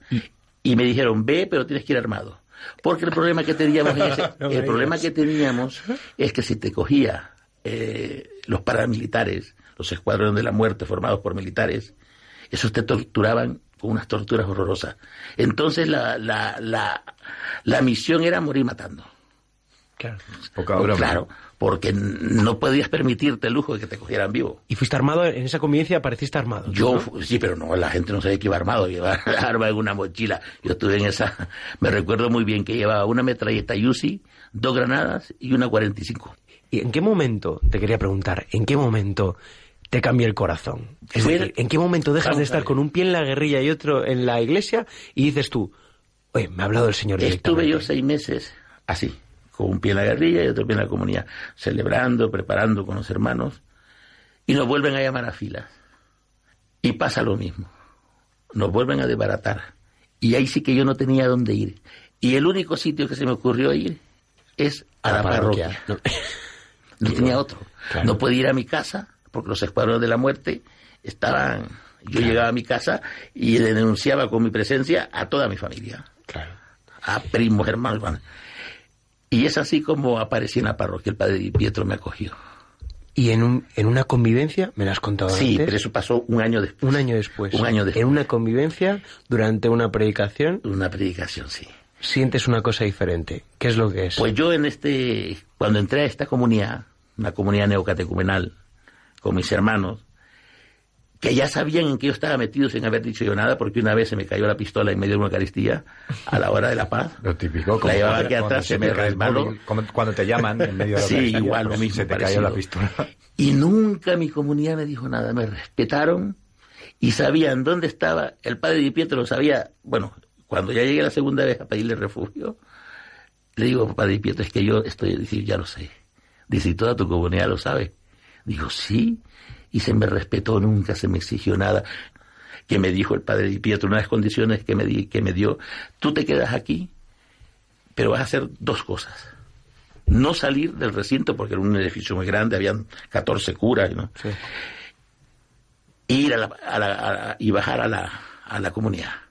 S10: y me dijeron, ve, pero tienes que ir armado. Porque el problema que teníamos, en ese- el problema que teníamos es que si te cogía eh, los paramilitares, los escuadrones de la muerte formados por militares, esos te torturaban con unas torturas horrorosas. Entonces la, la, la, la misión era morir matando.
S3: Claro.
S4: Poca broma.
S10: Claro, porque no podías permitirte el lujo de que te cogieran vivo.
S3: Y fuiste armado, en esa convivencia apareciste armado.
S10: Yo, sí, pero no, la gente no sabía que iba armado, llevaba arma en una mochila. Yo estuve en esa, me recuerdo muy bien que llevaba una metralleta Yusi, dos granadas y una 45.
S3: ¿Y en qué momento, te quería preguntar, en qué momento te cambia el corazón? Es decir, ¿en qué momento dejas
S10: Vamos
S3: de estar con un pie en la guerrilla y otro en la iglesia y dices tú, oye, me ha hablado el Señor
S10: Estuve yo
S3: directamente"?
S10: seis meses así, con un pie en la guerrilla y otro pie en la comunidad, celebrando, preparando con los hermanos, y nos vuelven a llamar a filas. Y pasa lo mismo. Nos vuelven a desbaratar. Y ahí sí que yo no tenía dónde ir. Y el único sitio que se me ocurrió ir es a, la, parroquia. No, tenía otro. No podía ir a mi casa porque los escuadrones de la muerte estaban... Yo llegaba a mi casa y le denunciaba con mi presencia a toda mi familia.
S3: Claro.
S10: A primos, hermanos. Y es así como aparecí en la parroquia. El padre Pietro me acogió.
S3: Y en, un, en una convivencia, me lo has contado
S10: sí, pero eso pasó un año después.
S3: Un año después.
S10: Un año después.
S3: En una convivencia, durante una predicación.
S10: Una predicación, sí.
S3: Sientes una cosa diferente. ¿Qué es lo que es?
S10: Pues yo en este, cuando entré a esta comunidad, una comunidad neocatecumenal, con mis hermanos, que ya sabían en qué yo estaba metido sin haber dicho yo nada, porque una vez se me cayó la pistola en medio de una Eucaristía a la hora de la paz.
S4: Lo típico.
S10: La llevaba aquí atrás, se me resbaló.
S4: Cuando te llaman en medio de la
S10: Sí, igual lo
S4: pues
S10: mismo.
S4: Se te cayó la pistola.
S10: Y nunca mi comunidad me dijo nada, me respetaron y sabían dónde estaba. El padre Di Pietro lo sabía, bueno, cuando ya llegué la segunda vez a pedirle refugio, le digo, padre Pietro, es que yo estoy, decir, ya lo sé. Dice, ¿y toda tu comunidad lo sabe? Digo, sí y se me respetó, nunca se me exigió nada. Que me dijo el padre Di Pietro, una de las condiciones que me, di, que me dio, tú te quedas aquí, pero vas a hacer dos cosas. No salir del recinto, porque era un edificio muy grande, habían 14 curas, ¿no?
S3: Sí.
S10: Ir a la, a la, a, y bajar a la, a la comunidad.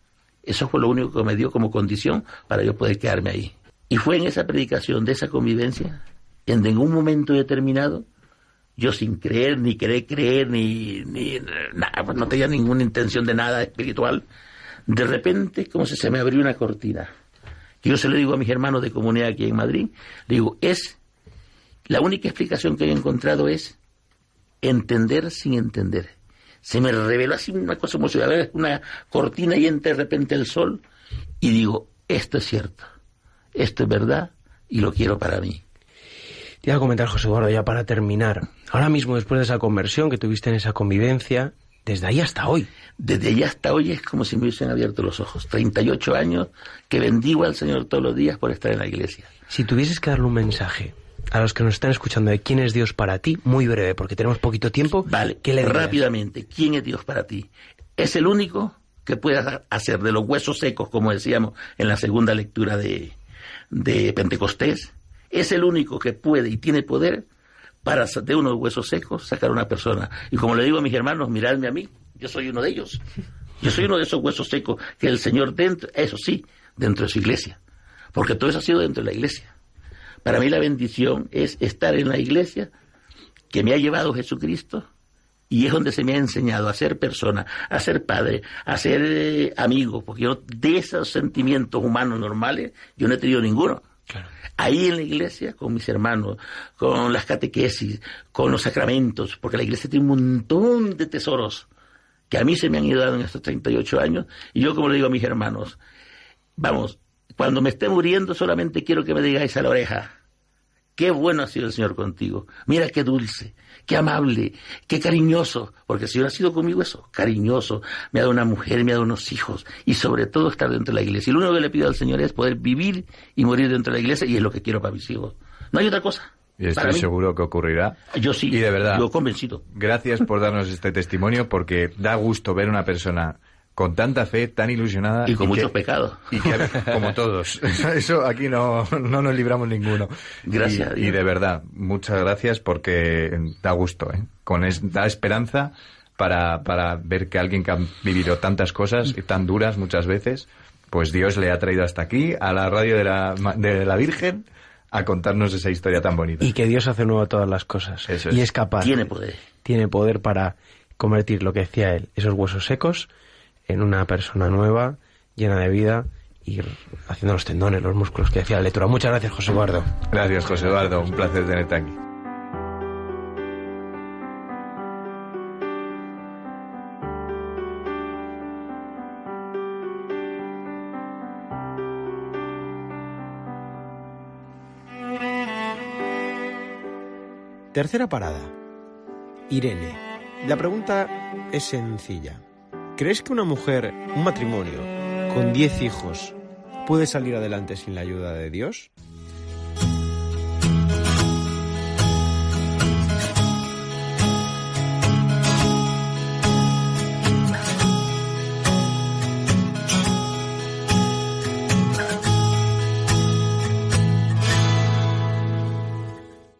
S10: Eso fue lo único que me dio como condición para yo poder quedarme ahí. Y fue en esa predicación de esa convivencia, en ningún momento determinado, yo sin creer, ni querer creer, ni, ni nada, pues no tenía ninguna intención de nada espiritual, de repente como si se me abrió una cortina. Yo se lo digo a mis hermanos de comunidad aquí en Madrid, le digo, es, la única explicación que he encontrado es entender sin entender. Se me reveló así una cosa como si hubiera una cortina y entre de repente el sol, y digo, esto es cierto, esto es verdad, y lo quiero para mí.
S3: Te iba a comentar, José Eduardo, ya para terminar. Ahora mismo, después de esa conversión que tuviste en esa convivencia, desde ahí hasta hoy.
S10: Desde ahí hasta hoy es como si me hubiesen abierto los ojos. 38 años que bendigo al Señor todos los días por estar en la iglesia.
S3: Si tuvieses que darle un mensaje a los que nos están escuchando de quién es Dios para ti, muy breve, porque tenemos poquito tiempo.
S10: Vale,
S3: ¿qué le
S10: rápidamente, ¿quién es Dios para ti? Es el único que puede hacer de los huesos secos, como decíamos en la segunda lectura de, de Pentecostés, es el único que puede y tiene poder para de unos huesos secos sacar a una persona. Y como le digo a mis hermanos, miradme a mí, yo soy uno de ellos. Yo soy uno de esos huesos secos que el Señor dentro, eso sí, dentro de su iglesia. Porque todo eso ha sido dentro de la iglesia. Para mí la bendición es estar en la iglesia que me ha llevado Jesucristo y es donde se me ha enseñado a ser persona, a ser padre, a ser eh, amigo, porque yo de esos sentimientos humanos normales yo no he tenido ninguno.
S3: Claro.
S10: Ahí en la iglesia, con mis hermanos, con las catequesis, con los sacramentos, porque la iglesia tiene un montón de tesoros que a mí se me han ido dando en estos 38 años, y yo como le digo a mis hermanos, vamos, cuando me esté muriendo solamente quiero que me digáis a la oreja, qué bueno ha sido el Señor contigo, mira qué dulce, qué amable, qué cariñoso, porque el Señor ha sido conmigo eso, cariñoso, me ha dado una mujer, me ha dado unos hijos, y sobre todo estar dentro de la iglesia. Y lo único que le pido al Señor es poder vivir y morir dentro de la iglesia, y es lo que quiero para mis hijos. No hay otra cosa.
S4: Y estoy seguro que ocurrirá.
S10: Yo sí,
S4: Y de verdad.
S10: yo convencido.
S4: Gracias por darnos este testimonio porque da gusto ver una persona con tanta fe, tan ilusionada.
S10: Y con
S4: que-
S10: muchos pecados.
S4: Y que, como todos. Eso aquí no, no nos libramos ninguno.
S10: Gracias
S4: Y,
S10: Dios.
S4: y de verdad, muchas gracias porque da gusto, ¿eh? Con es, da esperanza para, para ver que alguien que ha vivido tantas cosas y tan duras muchas veces, pues Dios le ha traído hasta aquí, a la radio de la, de la Virgen, a contarnos esa historia tan bonita.
S3: Y que Dios hace nuevo todas las cosas.
S4: Eso
S3: Y
S4: es.
S3: es capaz.
S10: Tiene poder.
S3: Tiene poder para convertir lo que decía él, esos huesos secos, en una persona nueva, llena de vida, y haciendo los tendones, los músculos que decía la lectura. Muchas gracias, José Eduardo.
S4: Gracias, José Eduardo. Un placer tenerte aquí.
S3: Tercera parada. Irene. La pregunta es sencilla. ¿Crees que una mujer, un matrimonio, con 10 hijos, puede salir adelante sin la ayuda de Dios?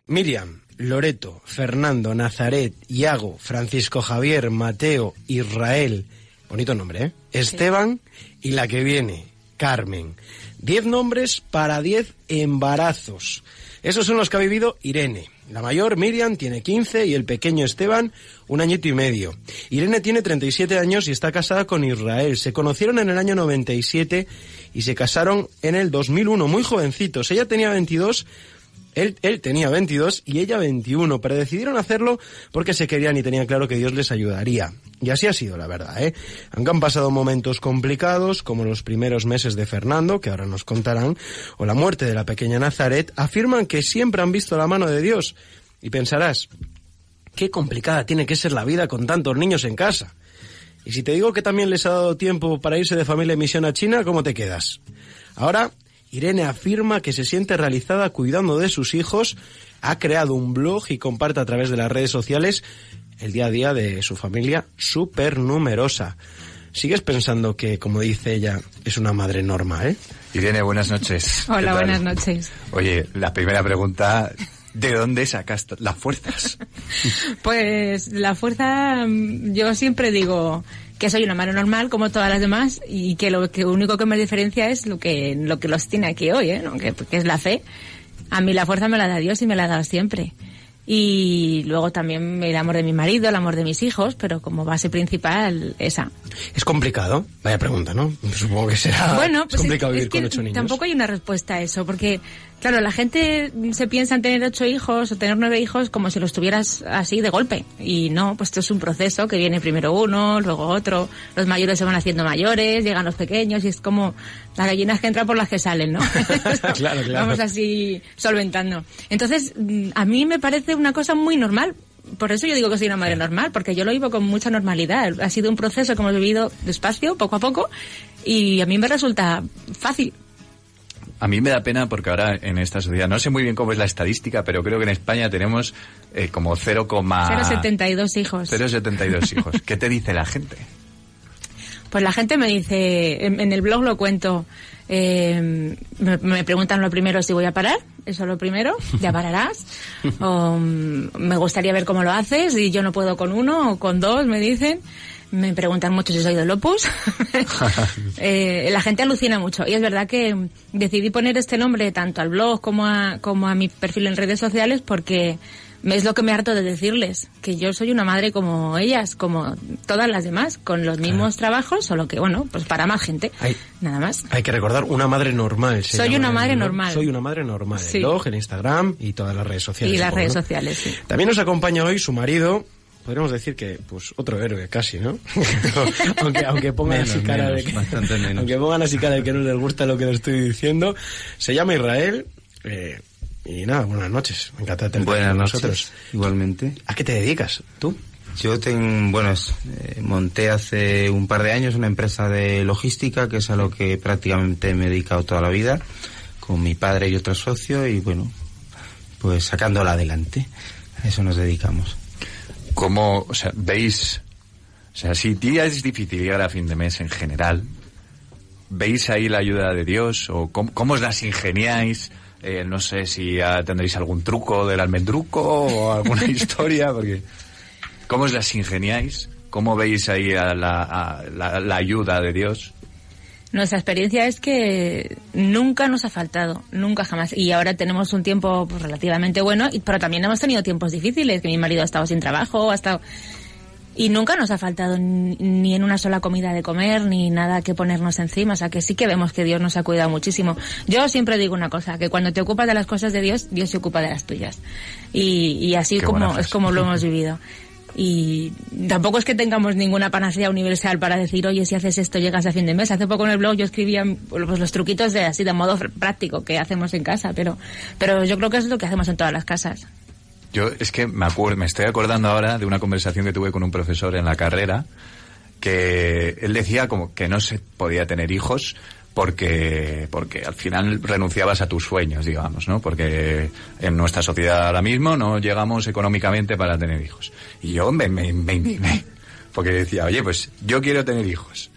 S3: Miriam, Loreto, Fernando, Nazaret, Iago, Francisco Javier, Mateo, Israel, bonito nombre, ¿eh? Esteban y la que viene, Carmen. Diez nombres para diez embarazos. Esos son los que ha vivido Irene. La mayor, Miriam, tiene 15 y el pequeño Esteban, un añito y medio. Irene tiene 37 años y está casada con Israel. Se conocieron en el año 97 y se casaron en el 2001, muy jovencitos. Ella tenía 22 él, él, tenía 22 y ella 21, pero decidieron hacerlo porque se querían y tenían claro que Dios les ayudaría. Y así ha sido, la verdad, ¿eh? Aunque han pasado momentos complicados, como los primeros meses de Fernando, que ahora nos contarán, o la muerte de la pequeña Nazaret, afirman que siempre han visto la mano de Dios. Y pensarás, qué complicada tiene que ser la vida con tantos niños en casa. Y si te digo que también les ha dado tiempo para irse de familia en misión a China, ¿cómo te quedas? Ahora Irene afirma que se siente realizada cuidando de sus hijos, ha creado un blog y comparte a través de las redes sociales el día a día de su familia súper numerosa. ¿Sigues pensando que, como dice ella, es una madre normal, eh?
S4: Irene, buenas noches.
S11: Hola, buenas noches.
S4: Oye, la primera pregunta, ¿de dónde sacas las fuerzas?
S11: pues la fuerza, mm, yo siempre digo, que soy una madre normal como todas las demás y que lo que único que me diferencia es lo que lo que los tiene aquí hoy, ¿eh? ¿no? que, que es la fe. A mí la fuerza me la da Dios y me la ha dado siempre. Y luego también el amor de mi marido, el amor de mis hijos, pero como base principal esa.
S3: Es complicado, vaya pregunta, ¿no? Supongo que será
S11: bueno, pues
S3: es complicado
S11: es,
S3: vivir
S11: es que
S3: con ocho niños.
S11: Tampoco hay una respuesta a eso, porque claro, la gente se piensa en tener ocho hijos o tener nueve hijos como si los tuvieras así de golpe. Y no, pues esto es un proceso que viene primero uno, luego otro, los mayores se van haciendo mayores, llegan los pequeños y es como las gallinas que entran por las que salen, ¿no?
S3: claro, claro.
S11: Vamos así solventando. Entonces, mm, a mí me parece una cosa muy normal. Por eso yo digo que soy una madre normal, porque yo lo vivo con mucha normalidad. Ha sido un proceso que hemos vivido despacio, poco a poco, y a mí me resulta fácil.
S4: A mí me da pena porque ahora en esta sociedad, no sé muy bien cómo es la estadística, pero creo que en España tenemos eh, como 0,
S11: 0,72 hijos.
S4: 0,72 hijos. ¿Qué te dice la gente?
S11: Pues la gente me dice, en, en el blog lo cuento, eh, me, me, preguntan lo primero si voy a parar, eso lo primero, ya pararás. o mm, me gustaría ver cómo lo haces y yo no puedo con uno o con dos, me dicen. Me preguntan mucho si soy de Lopus. eh, la gente alucina mucho. Y es verdad que decidí poner este nombre tanto al blog como a, como a mi perfil en redes sociales porque es lo que me harto de decirles, que yo soy una madre como ellas, como todas las demás, con los mismos claro. trabajos, solo que, bueno, pues para más gente,
S3: hay,
S11: nada más.
S3: Hay que recordar, una madre normal.
S11: soy una madre
S3: ¿no?
S11: normal.
S3: Soy una madre normal. Sí. El blog, en Instagram y todas las redes sociales.
S11: Y las
S3: supongo,
S11: redes
S3: ¿no?
S11: sociales, sí.
S3: También nos acompaña hoy su marido, podríamos decir que pues otro héroe casi, ¿no? aunque aunque pongan
S12: menos,
S3: así cara
S12: menos,
S3: de que,
S12: menos.
S3: aunque pongan así cara de que no les gusta lo que les estoy diciendo, se llama Israel eh, y nada, buenas noches. Me encanta tenerte
S12: Buenas
S3: con
S12: noches,
S3: nosotros.
S12: igualmente.
S3: ¿A qué te dedicas tú?
S12: Yo ten, bueno, eh, monté hace un par de años una empresa de logística, que es a lo que prácticamente me he dedicado toda la vida, con mi padre y otro socio, y bueno, pues sacándola adelante. A eso nos dedicamos.
S4: ¿Cómo, o sea, veis, o sea, si día es difícil llegar a fin de mes en general, ¿veis ahí la ayuda de Dios? ¿O cómo, cómo os las ingeniáis? Eh, no sé si tendréis algún truco del almendruco o alguna historia, porque ¿cómo os las ingeniáis? ¿Cómo veis ahí a la, la, la ayuda de Dios?
S11: Nuestra experiencia es que nunca nos ha faltado, nunca jamás. Y ahora tenemos un tiempo pues, relativamente bueno, y- pero también hemos tenido tiempos difíciles, que mi marido ha estado sin trabajo, ha estado... Y nunca nos ha faltado ni en una sola comida de comer, ni nada que ponernos encima. O sea, que sí que vemos que Dios nos ha cuidado muchísimo. Yo siempre digo una cosa, que cuando te ocupas de las cosas de Dios, Dios se ocupa de las tuyas. Y, y así
S4: Qué
S11: como es como lo hemos vivido. Y tampoco es que tengamos ninguna panacea universal para decir, oye, si haces esto llegas a fin de mes. Hace poco en el blog yo escribía pues, los truquitos de así de modo práctico que hacemos en casa, pero, pero yo creo que es lo que hacemos en todas las casas.
S4: Yo es que me acuerdo, me estoy acordando ahora de una conversación que tuve con un profesor en la carrera que él decía como que no se podía tener hijos porque porque al final renunciabas a tus sueños, digamos, ¿no? Porque en nuestra sociedad ahora mismo no llegamos económicamente para tener hijos. Y yo me, me, me porque decía, oye, pues yo quiero tener hijos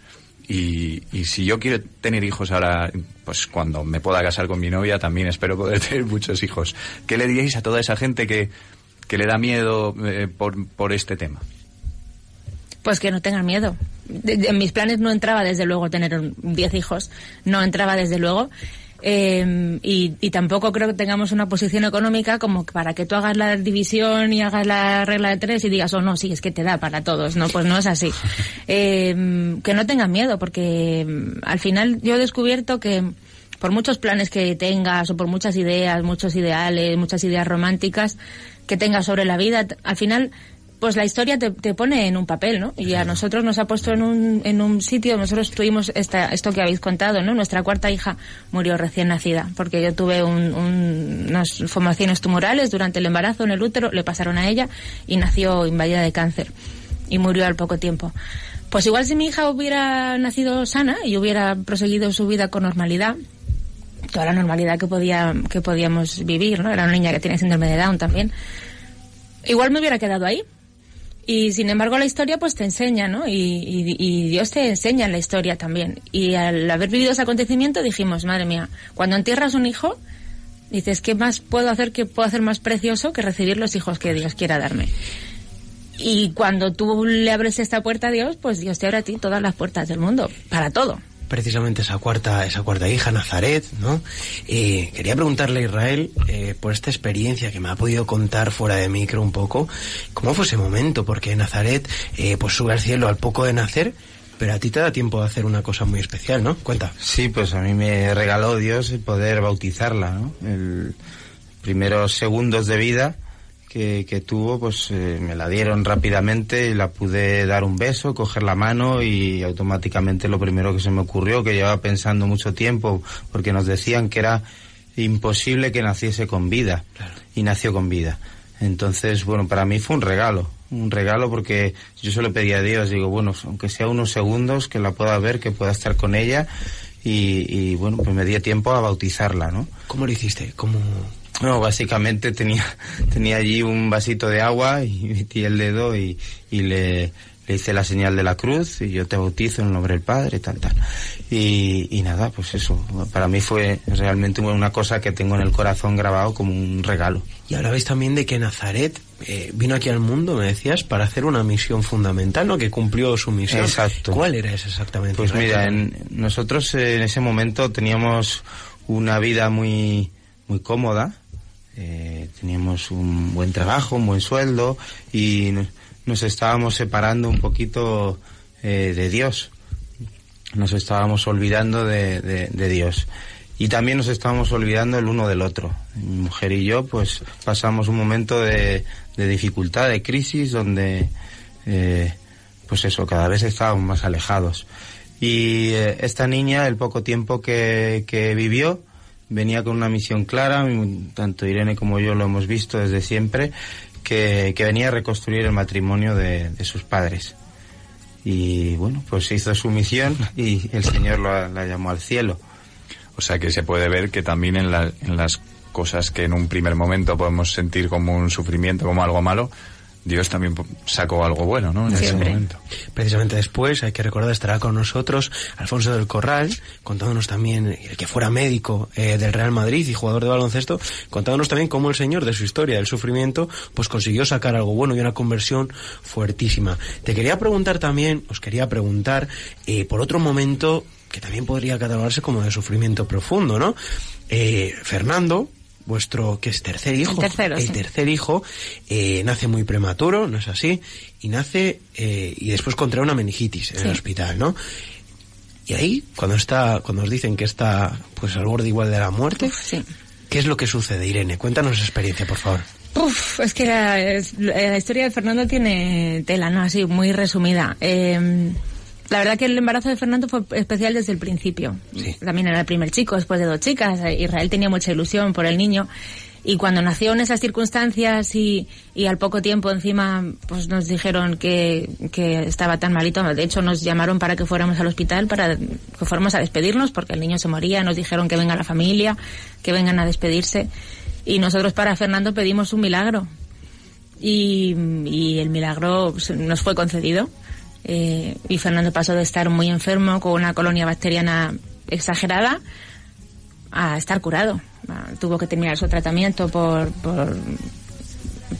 S4: Y, y si yo quiero tener hijos ahora, pues cuando me pueda casar con mi novia, también espero poder tener muchos hijos. ¿Qué le diríais a toda esa gente que, que le da miedo eh, por, por este tema?
S11: Pues que no tengan miedo. De- de- en mis planes no entraba desde luego tener un- 10 hijos, no entraba desde luego. Eh, y, y tampoco creo que tengamos una posición económica como para que tú hagas la división y hagas la regla de tres y digas, oh no, sí, es que te da para todos. No, pues no es así. Eh, que no tengan miedo, porque mm, al final yo he descubierto que por muchos planes que tengas o por muchas ideas, muchos ideales, muchas ideas románticas que tengas sobre la vida, al final pues la historia te, te pone en un papel, ¿no? Y a nosotros nos ha puesto en un, en un sitio, nosotros tuvimos esta, esto que habéis contado, ¿no? Nuestra cuarta hija murió recién nacida, porque yo tuve un- un- unas formaciones tumorales durante el embarazo en el útero, le pasaron a ella y nació invadida de cáncer y murió al poco tiempo. Pues igual si mi hija hubiera nacido sana y hubiera proseguido su vida con normalidad, toda la normalidad que podía que podíamos vivir, ¿no? Era una niña que tiene síndrome de Down también. Igual me hubiera quedado ahí. Y sin embargo la historia pues te enseña, ¿no? Y, Dios te enseña en la historia también. Y al haber vivido ese acontecimiento dijimos, madre mía, cuando entierras un hijo, dices, ¿qué más puedo hacer que puedo hacer más precioso que recibir los hijos que Dios quiera darme? Y cuando tú le abres esta puerta a Dios, pues Dios te abre a ti todas las puertas del mundo, para todo.
S3: Precisamente esa cuarta, esa cuarta hija, Nazaret, ¿no? Eh, quería preguntarle a Israel, eh, por esta experiencia que me ha podido contar fuera de micro un poco, ¿cómo fue ese momento? Porque Nazaret, eh, pues sube al cielo al poco de nacer, pero a ti te da tiempo de hacer una cosa muy especial, ¿no? Cuenta.
S12: Sí, pues a mí me regaló Dios el poder bautizarla, ¿no? El primeros segundos de vida que, que tuvo, pues eh, me la dieron rápidamente y la pude dar un beso, coger la mano y automáticamente lo primero que se me ocurrió, que llevaba pensando mucho tiempo, porque nos decían que era imposible que naciese con vida y nació con vida. Entonces, bueno, para mí fue un regalo, un regalo porque yo se lo pedí a Dios, digo, bueno, aunque sea unos segundos, que la pueda ver, que pueda estar con ella y, y, bueno, pues me di tiempo a bautizarla, ¿no?
S3: ¿Cómo lo hiciste? ¿Cómo...?
S12: No, básicamente tenía, tenía allí un vasito de agua y metí el dedo y, y le, le hice la señal de la cruz y yo te bautizo en el nombre del Padre, tal, tal. Y, y nada, pues eso, para mí fue realmente una cosa que tengo en el corazón grabado como un regalo.
S3: Y hablabais también de que Nazaret eh, vino aquí al mundo, me decías, para hacer una misión fundamental, ¿no? Que cumplió su misión.
S12: Exacto.
S3: ¿Cuál era esa exactamente?
S12: Pues mira, en- nosotros eh, en ese momento teníamos una vida muy, muy cómoda, eh, teníamos un buen trabajo, un buen sueldo y no- nos estábamos separando un poquito eh, de Dios. Nos estábamos olvidando de, Dios. Y también nos estábamos olvidando el uno del otro. Mi mujer y yo, pues, pasamos un momento de, dificultad, de crisis, donde, eh, pues eso, cada vez estábamos más alejados. Y eh, esta niña, el poco tiempo que vivió, venía con una misión clara, tanto Irene como yo lo hemos visto desde siempre, que, que venía a reconstruir el matrimonio de, de sus padres. Y bueno, pues hizo su misión y el Señor la, la llamó al cielo.
S4: O sea que se puede ver que también en, la- en las cosas que en un primer momento podemos sentir como un sufrimiento, como algo malo, Dios también sacó algo bueno, ¿no? En ese momento.
S3: Precisamente después, hay que recordar, estará con nosotros Alfonso del Corral, contándonos también, el que fuera médico eh, del Real Madrid y jugador de baloncesto, contándonos también cómo el Señor, de su historia, del sufrimiento, pues consiguió sacar algo bueno y una conversión fuertísima. Te quería preguntar también, os quería preguntar, eh, por otro momento que también podría catalogarse como de sufrimiento profundo, ¿no? Eh, Fernando, vuestro, que es tercer hijo,
S11: El tercero,
S3: el
S11: sí.
S3: tercer hijo, eh, nace muy prematuro, ¿no es así? Y nace, eh, y después contrae una meningitis en
S11: Sí.
S3: el hospital, ¿no? Y ahí, cuando está, cuando os dicen que está, pues al borde igual de la muerte, ¿qué es lo que sucede, Irene? Cuéntanos esa experiencia, por favor.
S11: Uf, es que la historia de Fernando tiene tela, ¿no? Así, muy resumida. Eh, la verdad que el embarazo de Fernando fue especial desde el principio. También era el primer chico, después de dos chicas. Eh, Israel tenía mucha ilusión por el niño. Y cuando nació en esas circunstancias y, y al poco tiempo encima pues nos dijeron que, que estaba tan malito, de hecho nos llamaron para que fuéramos al hospital, para que fuéramos a despedirnos porque el niño se moría, nos dijeron que venga la familia, que vengan a despedirse. Y nosotros para Fernando pedimos un milagro. Y, y el milagro se- nos fue concedido. Eh, y Fernando pasó de estar muy enfermo con una colonia bacteriana exagerada a estar curado. Ah, Tuvo que terminar su tratamiento por, por,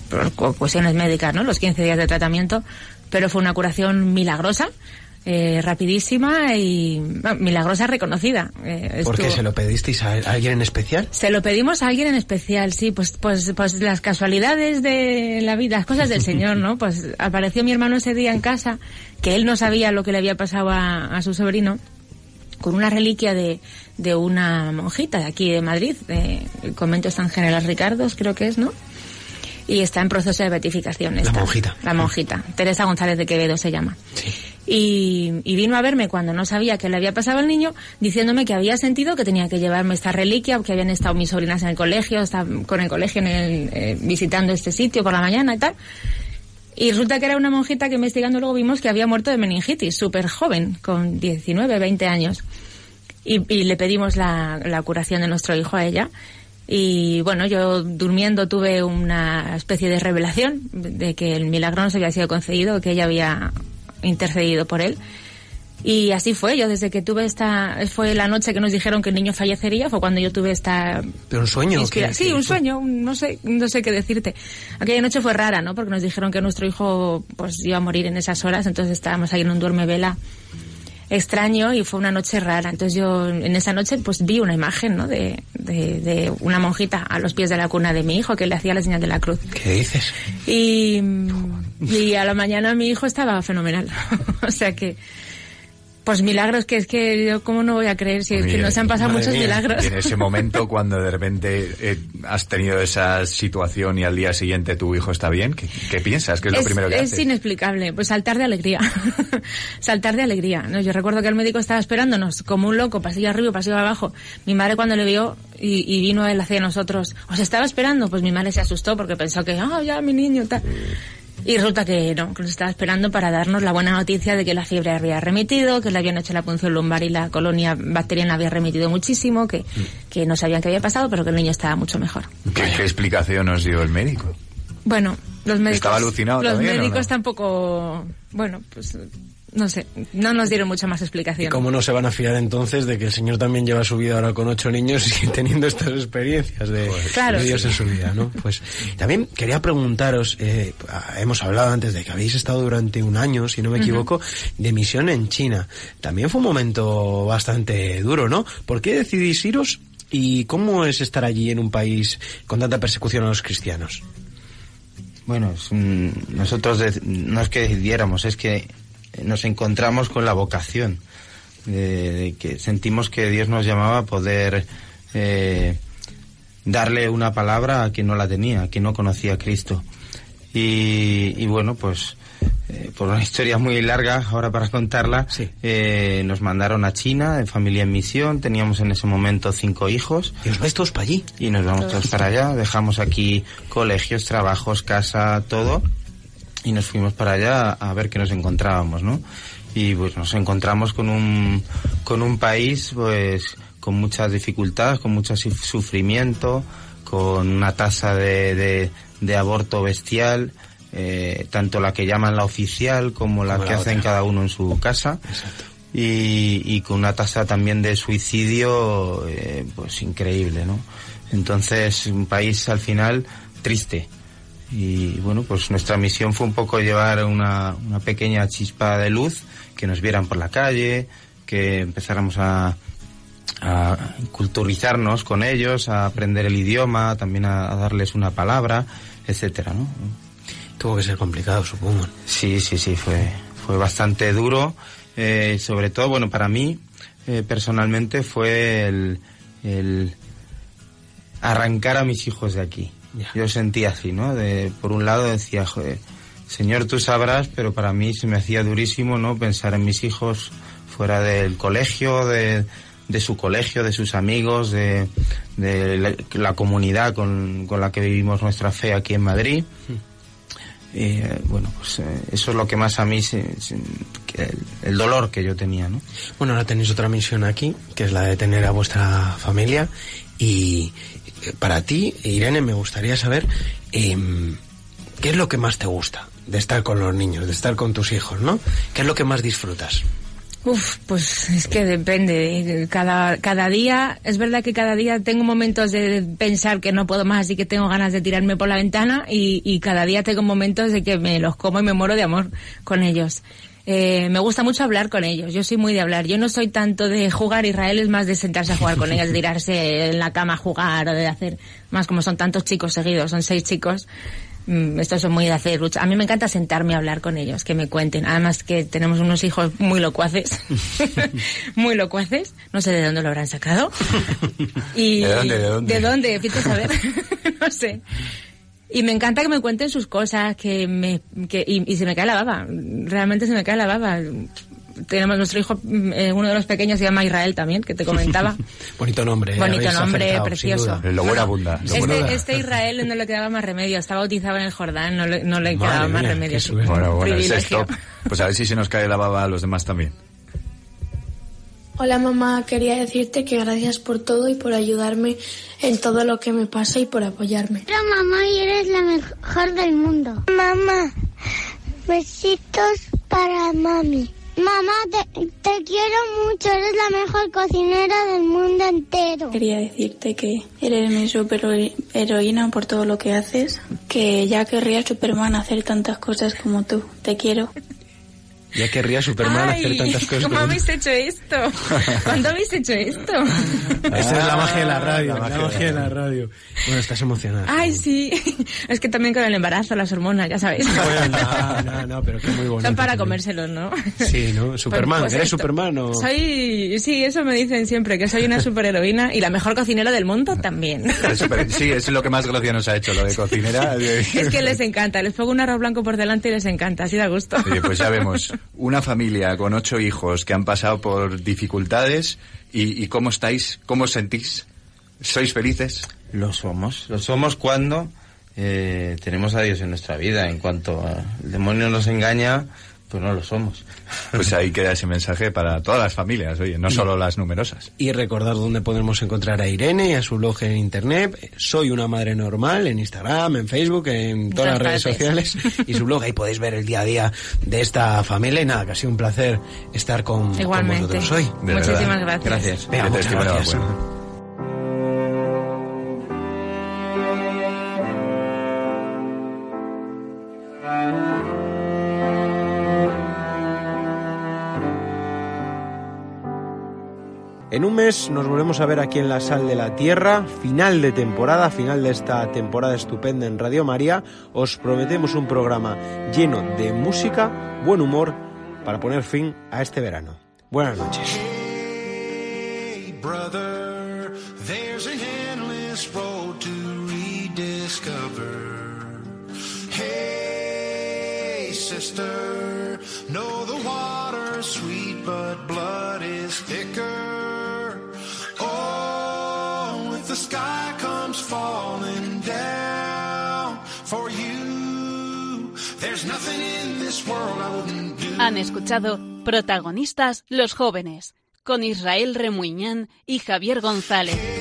S11: por cu- cuestiones médicas, ¿no? Los 15 días de tratamiento, pero fue una curación milagrosa. eh, rapidísima y bueno, milagrosa reconocida. Eh,
S3: ¿Por qué se lo pedisteis a a alguien en especial?
S11: se lo pedimos a alguien en especial, sí, pues, pues, pues las casualidades de la vida, las cosas del Señor, ¿no? Pues apareció mi hermano ese día en casa, que él no sabía lo que le había pasado a, a su sobrino, con una reliquia de, de una monjita de aquí de Madrid, de el convento San General Ricardos, creo que es, ¿no? Y está en proceso de beatificación.
S3: La monjita.
S11: La monjita. Teresa González de Quevedo se llama. Y, y vino a verme cuando no sabía qué le había pasado al niño, diciéndome que había sentido que tenía que llevarme esta reliquia, que habían estado mis sobrinas en el colegio, con el colegio en el, eh, visitando este sitio por la mañana y tal. Y resulta que era una monjita que investigando luego vimos que había muerto de meningitis, súper joven, con 19, 20 años. Y, y le pedimos la, la curación de nuestro hijo a ella. Y bueno, yo durmiendo tuve una especie de revelación de que el milagro no se había sido concedido, que ella había intercedido por él. Y así fue, yo desde que tuve esta, fue la noche que nos dijeron que el niño fallecería, fue cuando yo tuve esta
S3: ¿Pero un sueño?
S11: Inspira-
S3: ¿Qué-
S11: sí, un sueño, un- no sé, no sé qué decirte. Aquella noche fue rara, ¿no? Porque nos dijeron que nuestro hijo pues iba a morir en esas horas, entonces estábamos ahí en un duerme vela extraño y fue una noche rara. Entonces yo en esa noche pues vi una imagen, ¿no? De, de, de una monjita a los pies de la cuna de mi hijo que le hacía la señal de la cruz.
S3: ¿Qué dices?
S11: Y, y a la mañana mi hijo estaba fenomenal. o sea que, pues milagros, que es que yo cómo no voy a creer si es que nos han pasado muchos
S4: mía.
S11: milagros.
S4: Y en ese momento, cuando de repente eh, has tenido esa situación y al día siguiente tu hijo está bien, ¿qué, qué piensas? ¿Qué es, lo primero que
S11: es
S4: haces?
S11: inexplicable, pues saltar de alegría. saltar de alegría. ¿no? Yo recuerdo que el médico estaba esperándonos como un loco, pasillo arriba, pasillo abajo. Mi madre cuando le vio y, y vino él hacia nosotros, ¿os estaba esperando? Pues mi madre se asustó porque pensó que, ah, ya mi niño, tal. Y resulta que no, que nos estaba esperando para darnos la buena noticia de que la fiebre había remitido, que le habían hecho la punción lumbar y la colonia bacteriana había remitido muchísimo, que, que no sabían qué había pasado, pero que el niño estaba mucho mejor.
S4: ¿Qué, qué explicación os dio el médico?
S11: Bueno, los médicos.
S4: ¿Estaba alucinado
S11: Los
S4: también,
S11: médicos
S4: no?
S11: tampoco. Bueno, pues. No sé, no nos dieron mucha más explicación.
S3: ¿Cómo no se van a fiar entonces de que el señor también lleva su vida ahora con ocho niños y teniendo estas experiencias de,
S11: Claro.
S3: de Dios en su vida, ¿no? Pues también quería preguntaros, eh, hemos hablado antes de que habéis estado durante un año, si no me equivoco, de misión en China. También fue un momento bastante duro, ¿no? ¿Por qué decidís iros y cómo es estar allí en un país con tanta persecución a los cristianos?
S12: Bueno, nosotros no es que decidiéramos, es que nos encontramos con la vocación, de, de que sentimos que Dios nos llamaba a poder eh, darle una palabra a quien no la tenía, a quien no conocía a Cristo. Y, y bueno, pues eh, por una historia muy larga, ahora para contarla, eh, nos mandaron a China, en familia en misión, teníamos en ese momento cinco hijos.
S3: ¿Y os vais todos para allí?
S12: Y nos vamos todos para allá, dejamos aquí colegios, trabajos, casa, todo, y nos fuimos para allá a ver qué nos encontrábamos, ¿no? Y pues nos encontramos con un, con un país, pues, con muchas dificultades, con mucho suf- sufrimiento, con una tasa de, de, de aborto bestial, eh, tanto la que llaman la oficial como la
S3: Como
S12: que
S3: la
S12: hacen
S3: otra.
S12: cada uno en su casa. Y, y con una tasa también de suicidio, eh, pues increíble, ¿no? Entonces, un país al final triste. Y bueno, pues nuestra misión fue un poco llevar una, una pequeña chispa de luz, que nos vieran por la calle, que empezáramos a, a culturizarnos con ellos, a aprender el idioma, también a, a darles una palabra, etcétera, ¿no?
S3: Tuvo que ser complicado, supongo.
S12: Sí, sí, sí, fue, fue bastante duro. Eh, sobre todo, bueno, para mí, eh, personalmente, fue el, el arrancar a mis hijos de aquí. Yo sentía así, ¿no? De, por un lado decía, joder, Señor, tú sabrás, pero para mí se me hacía durísimo, ¿no? Pensar en mis hijos fuera del colegio, de, de su colegio, de sus amigos, de, de la, la comunidad con, con la que vivimos nuestra fe aquí en Madrid. Eh, bueno, pues eh, eso es lo que más a mí, se- se- que el, el dolor que yo tenía, ¿no?
S3: Bueno, ahora tenéis otra misión aquí, que es la de tener a vuestra familia. Y para ti, Irene, me gustaría saber em, qué es lo que más te gusta de estar con los niños, de estar con tus hijos, ¿no? ¿Qué es lo que más disfrutas?
S11: Uf, pues es que depende. Cada, cada día, es verdad que cada día tengo momentos de pensar que no puedo más y que tengo ganas de tirarme por la ventana y, y cada día tengo momentos de que me los como y me muero de amor con ellos. Eh, me gusta mucho hablar con ellos. Yo soy muy de hablar. Yo no soy tanto de jugar. Israel es más de sentarse a jugar con ellos, de tirarse en la cama a jugar o de hacer más como son tantos chicos seguidos, son seis chicos. Mm, estos son muy de hacer lucha. A mí me encanta sentarme a hablar con ellos, que me cuenten. Además que tenemos unos hijos muy locuaces. muy locuaces. No sé de dónde lo habrán sacado. Y
S4: ¿De dónde, de dónde?
S11: ¿De dónde? Fíjate saber. no sé. Y me encanta que me cuenten sus cosas, que me, que, y, y se me cae la baba. Realmente se me cae la baba. Tenemos nuestro hijo, mm, eh, uno de los pequeños se llama Israel también, que te comentaba.
S3: Bonito nombre. ¿eh?
S11: Bonito nombre,
S3: acertado,
S11: precioso.
S4: Lo buena abunda. lo buena
S11: Este, este Israel no le quedaba más remedio, está bautizado en el Jordán, no le, no le quedaba más remedio.
S4: Bueno, bueno, es top. Pues a ver si se nos cae la baba a los demás también.
S13: Hola mamá, quería decirte que gracias por todo y por ayudarme en todo lo que me pasa y por apoyarme.
S14: Pero mamá, y eres la mejor del mundo. Mamá, besitos para mami. Mamá, te, te quiero mucho, eres la mejor cocinera del mundo entero.
S13: Quería decirte que eres mi super heroína por todo lo que haces, que ya querría Superman hacer tantas cosas como tú. Te quiero.
S3: Ya querría Superman
S11: Ay,
S3: hacer tantas cosas.
S11: ¿Cómo habéis hecho esto? ¿Cuándo habéis hecho esto?
S3: Esta es la magia de la radio,
S4: la
S3: la
S4: magia
S3: magia,
S4: de la
S3: radio. Bueno, estás emocionada.
S11: Ay, sí. Es que también con el embarazo, las hormonas, ya sabéis.
S3: Bueno, no, no, no, pero que muy bonito.
S11: Son para
S3: también.
S11: comérselos, ¿no?
S3: Sí, ¿no? Superman,
S11: Pues
S3: ¿eres
S11: esto.
S3: Superman o...?
S11: Soy, sí, eso me dicen siempre, que soy una superheroína y la mejor cocinera del mundo también.
S4: Sí, es lo que más gracia nos ha hecho, lo de cocinera.
S11: Es que les encanta, les pongo un arroz blanco por delante y les encanta, así da gusto.
S4: Oye, pues ya vemos, una familia con ocho hijos que han pasado por dificultades y, y cómo estáis, cómo os sentís, ¿sois felices?
S12: Lo somos. Lo somos cuando eh, tenemos a Dios en nuestra vida. En cuanto el demonio nos engaña, pues no lo somos.
S4: Pues ahí queda ese mensaje para todas las familias, oye, no solo las numerosas.
S3: Y recordar dónde podemos encontrar a Irene y a su blog en internet. Soy una madre normal en Instagram, en Facebook, en todas las redes sociales. Y su blog, ahí podéis ver el día a día de esta familia. Y nada, que ha sido un placer estar con, con
S11: Igualmente.
S3: vosotros hoy.
S4: De
S11: Muchísimas
S4: verdad.
S11: gracias.
S12: Gracias.
S3: Venga,
S4: Qué
S3: muchas
S4: testimonio
S3: gracias. En un mes nos volvemos a ver aquí en la Sal de la Tierra, final de temporada, final de esta temporada estupenda en Radio María. Os prometemos un programa lleno de música, buen humor, para poner fin a este verano. Buenas noches.
S1: Escuchado Protagonistas los jóvenes con Israel Remuñán y Javier González.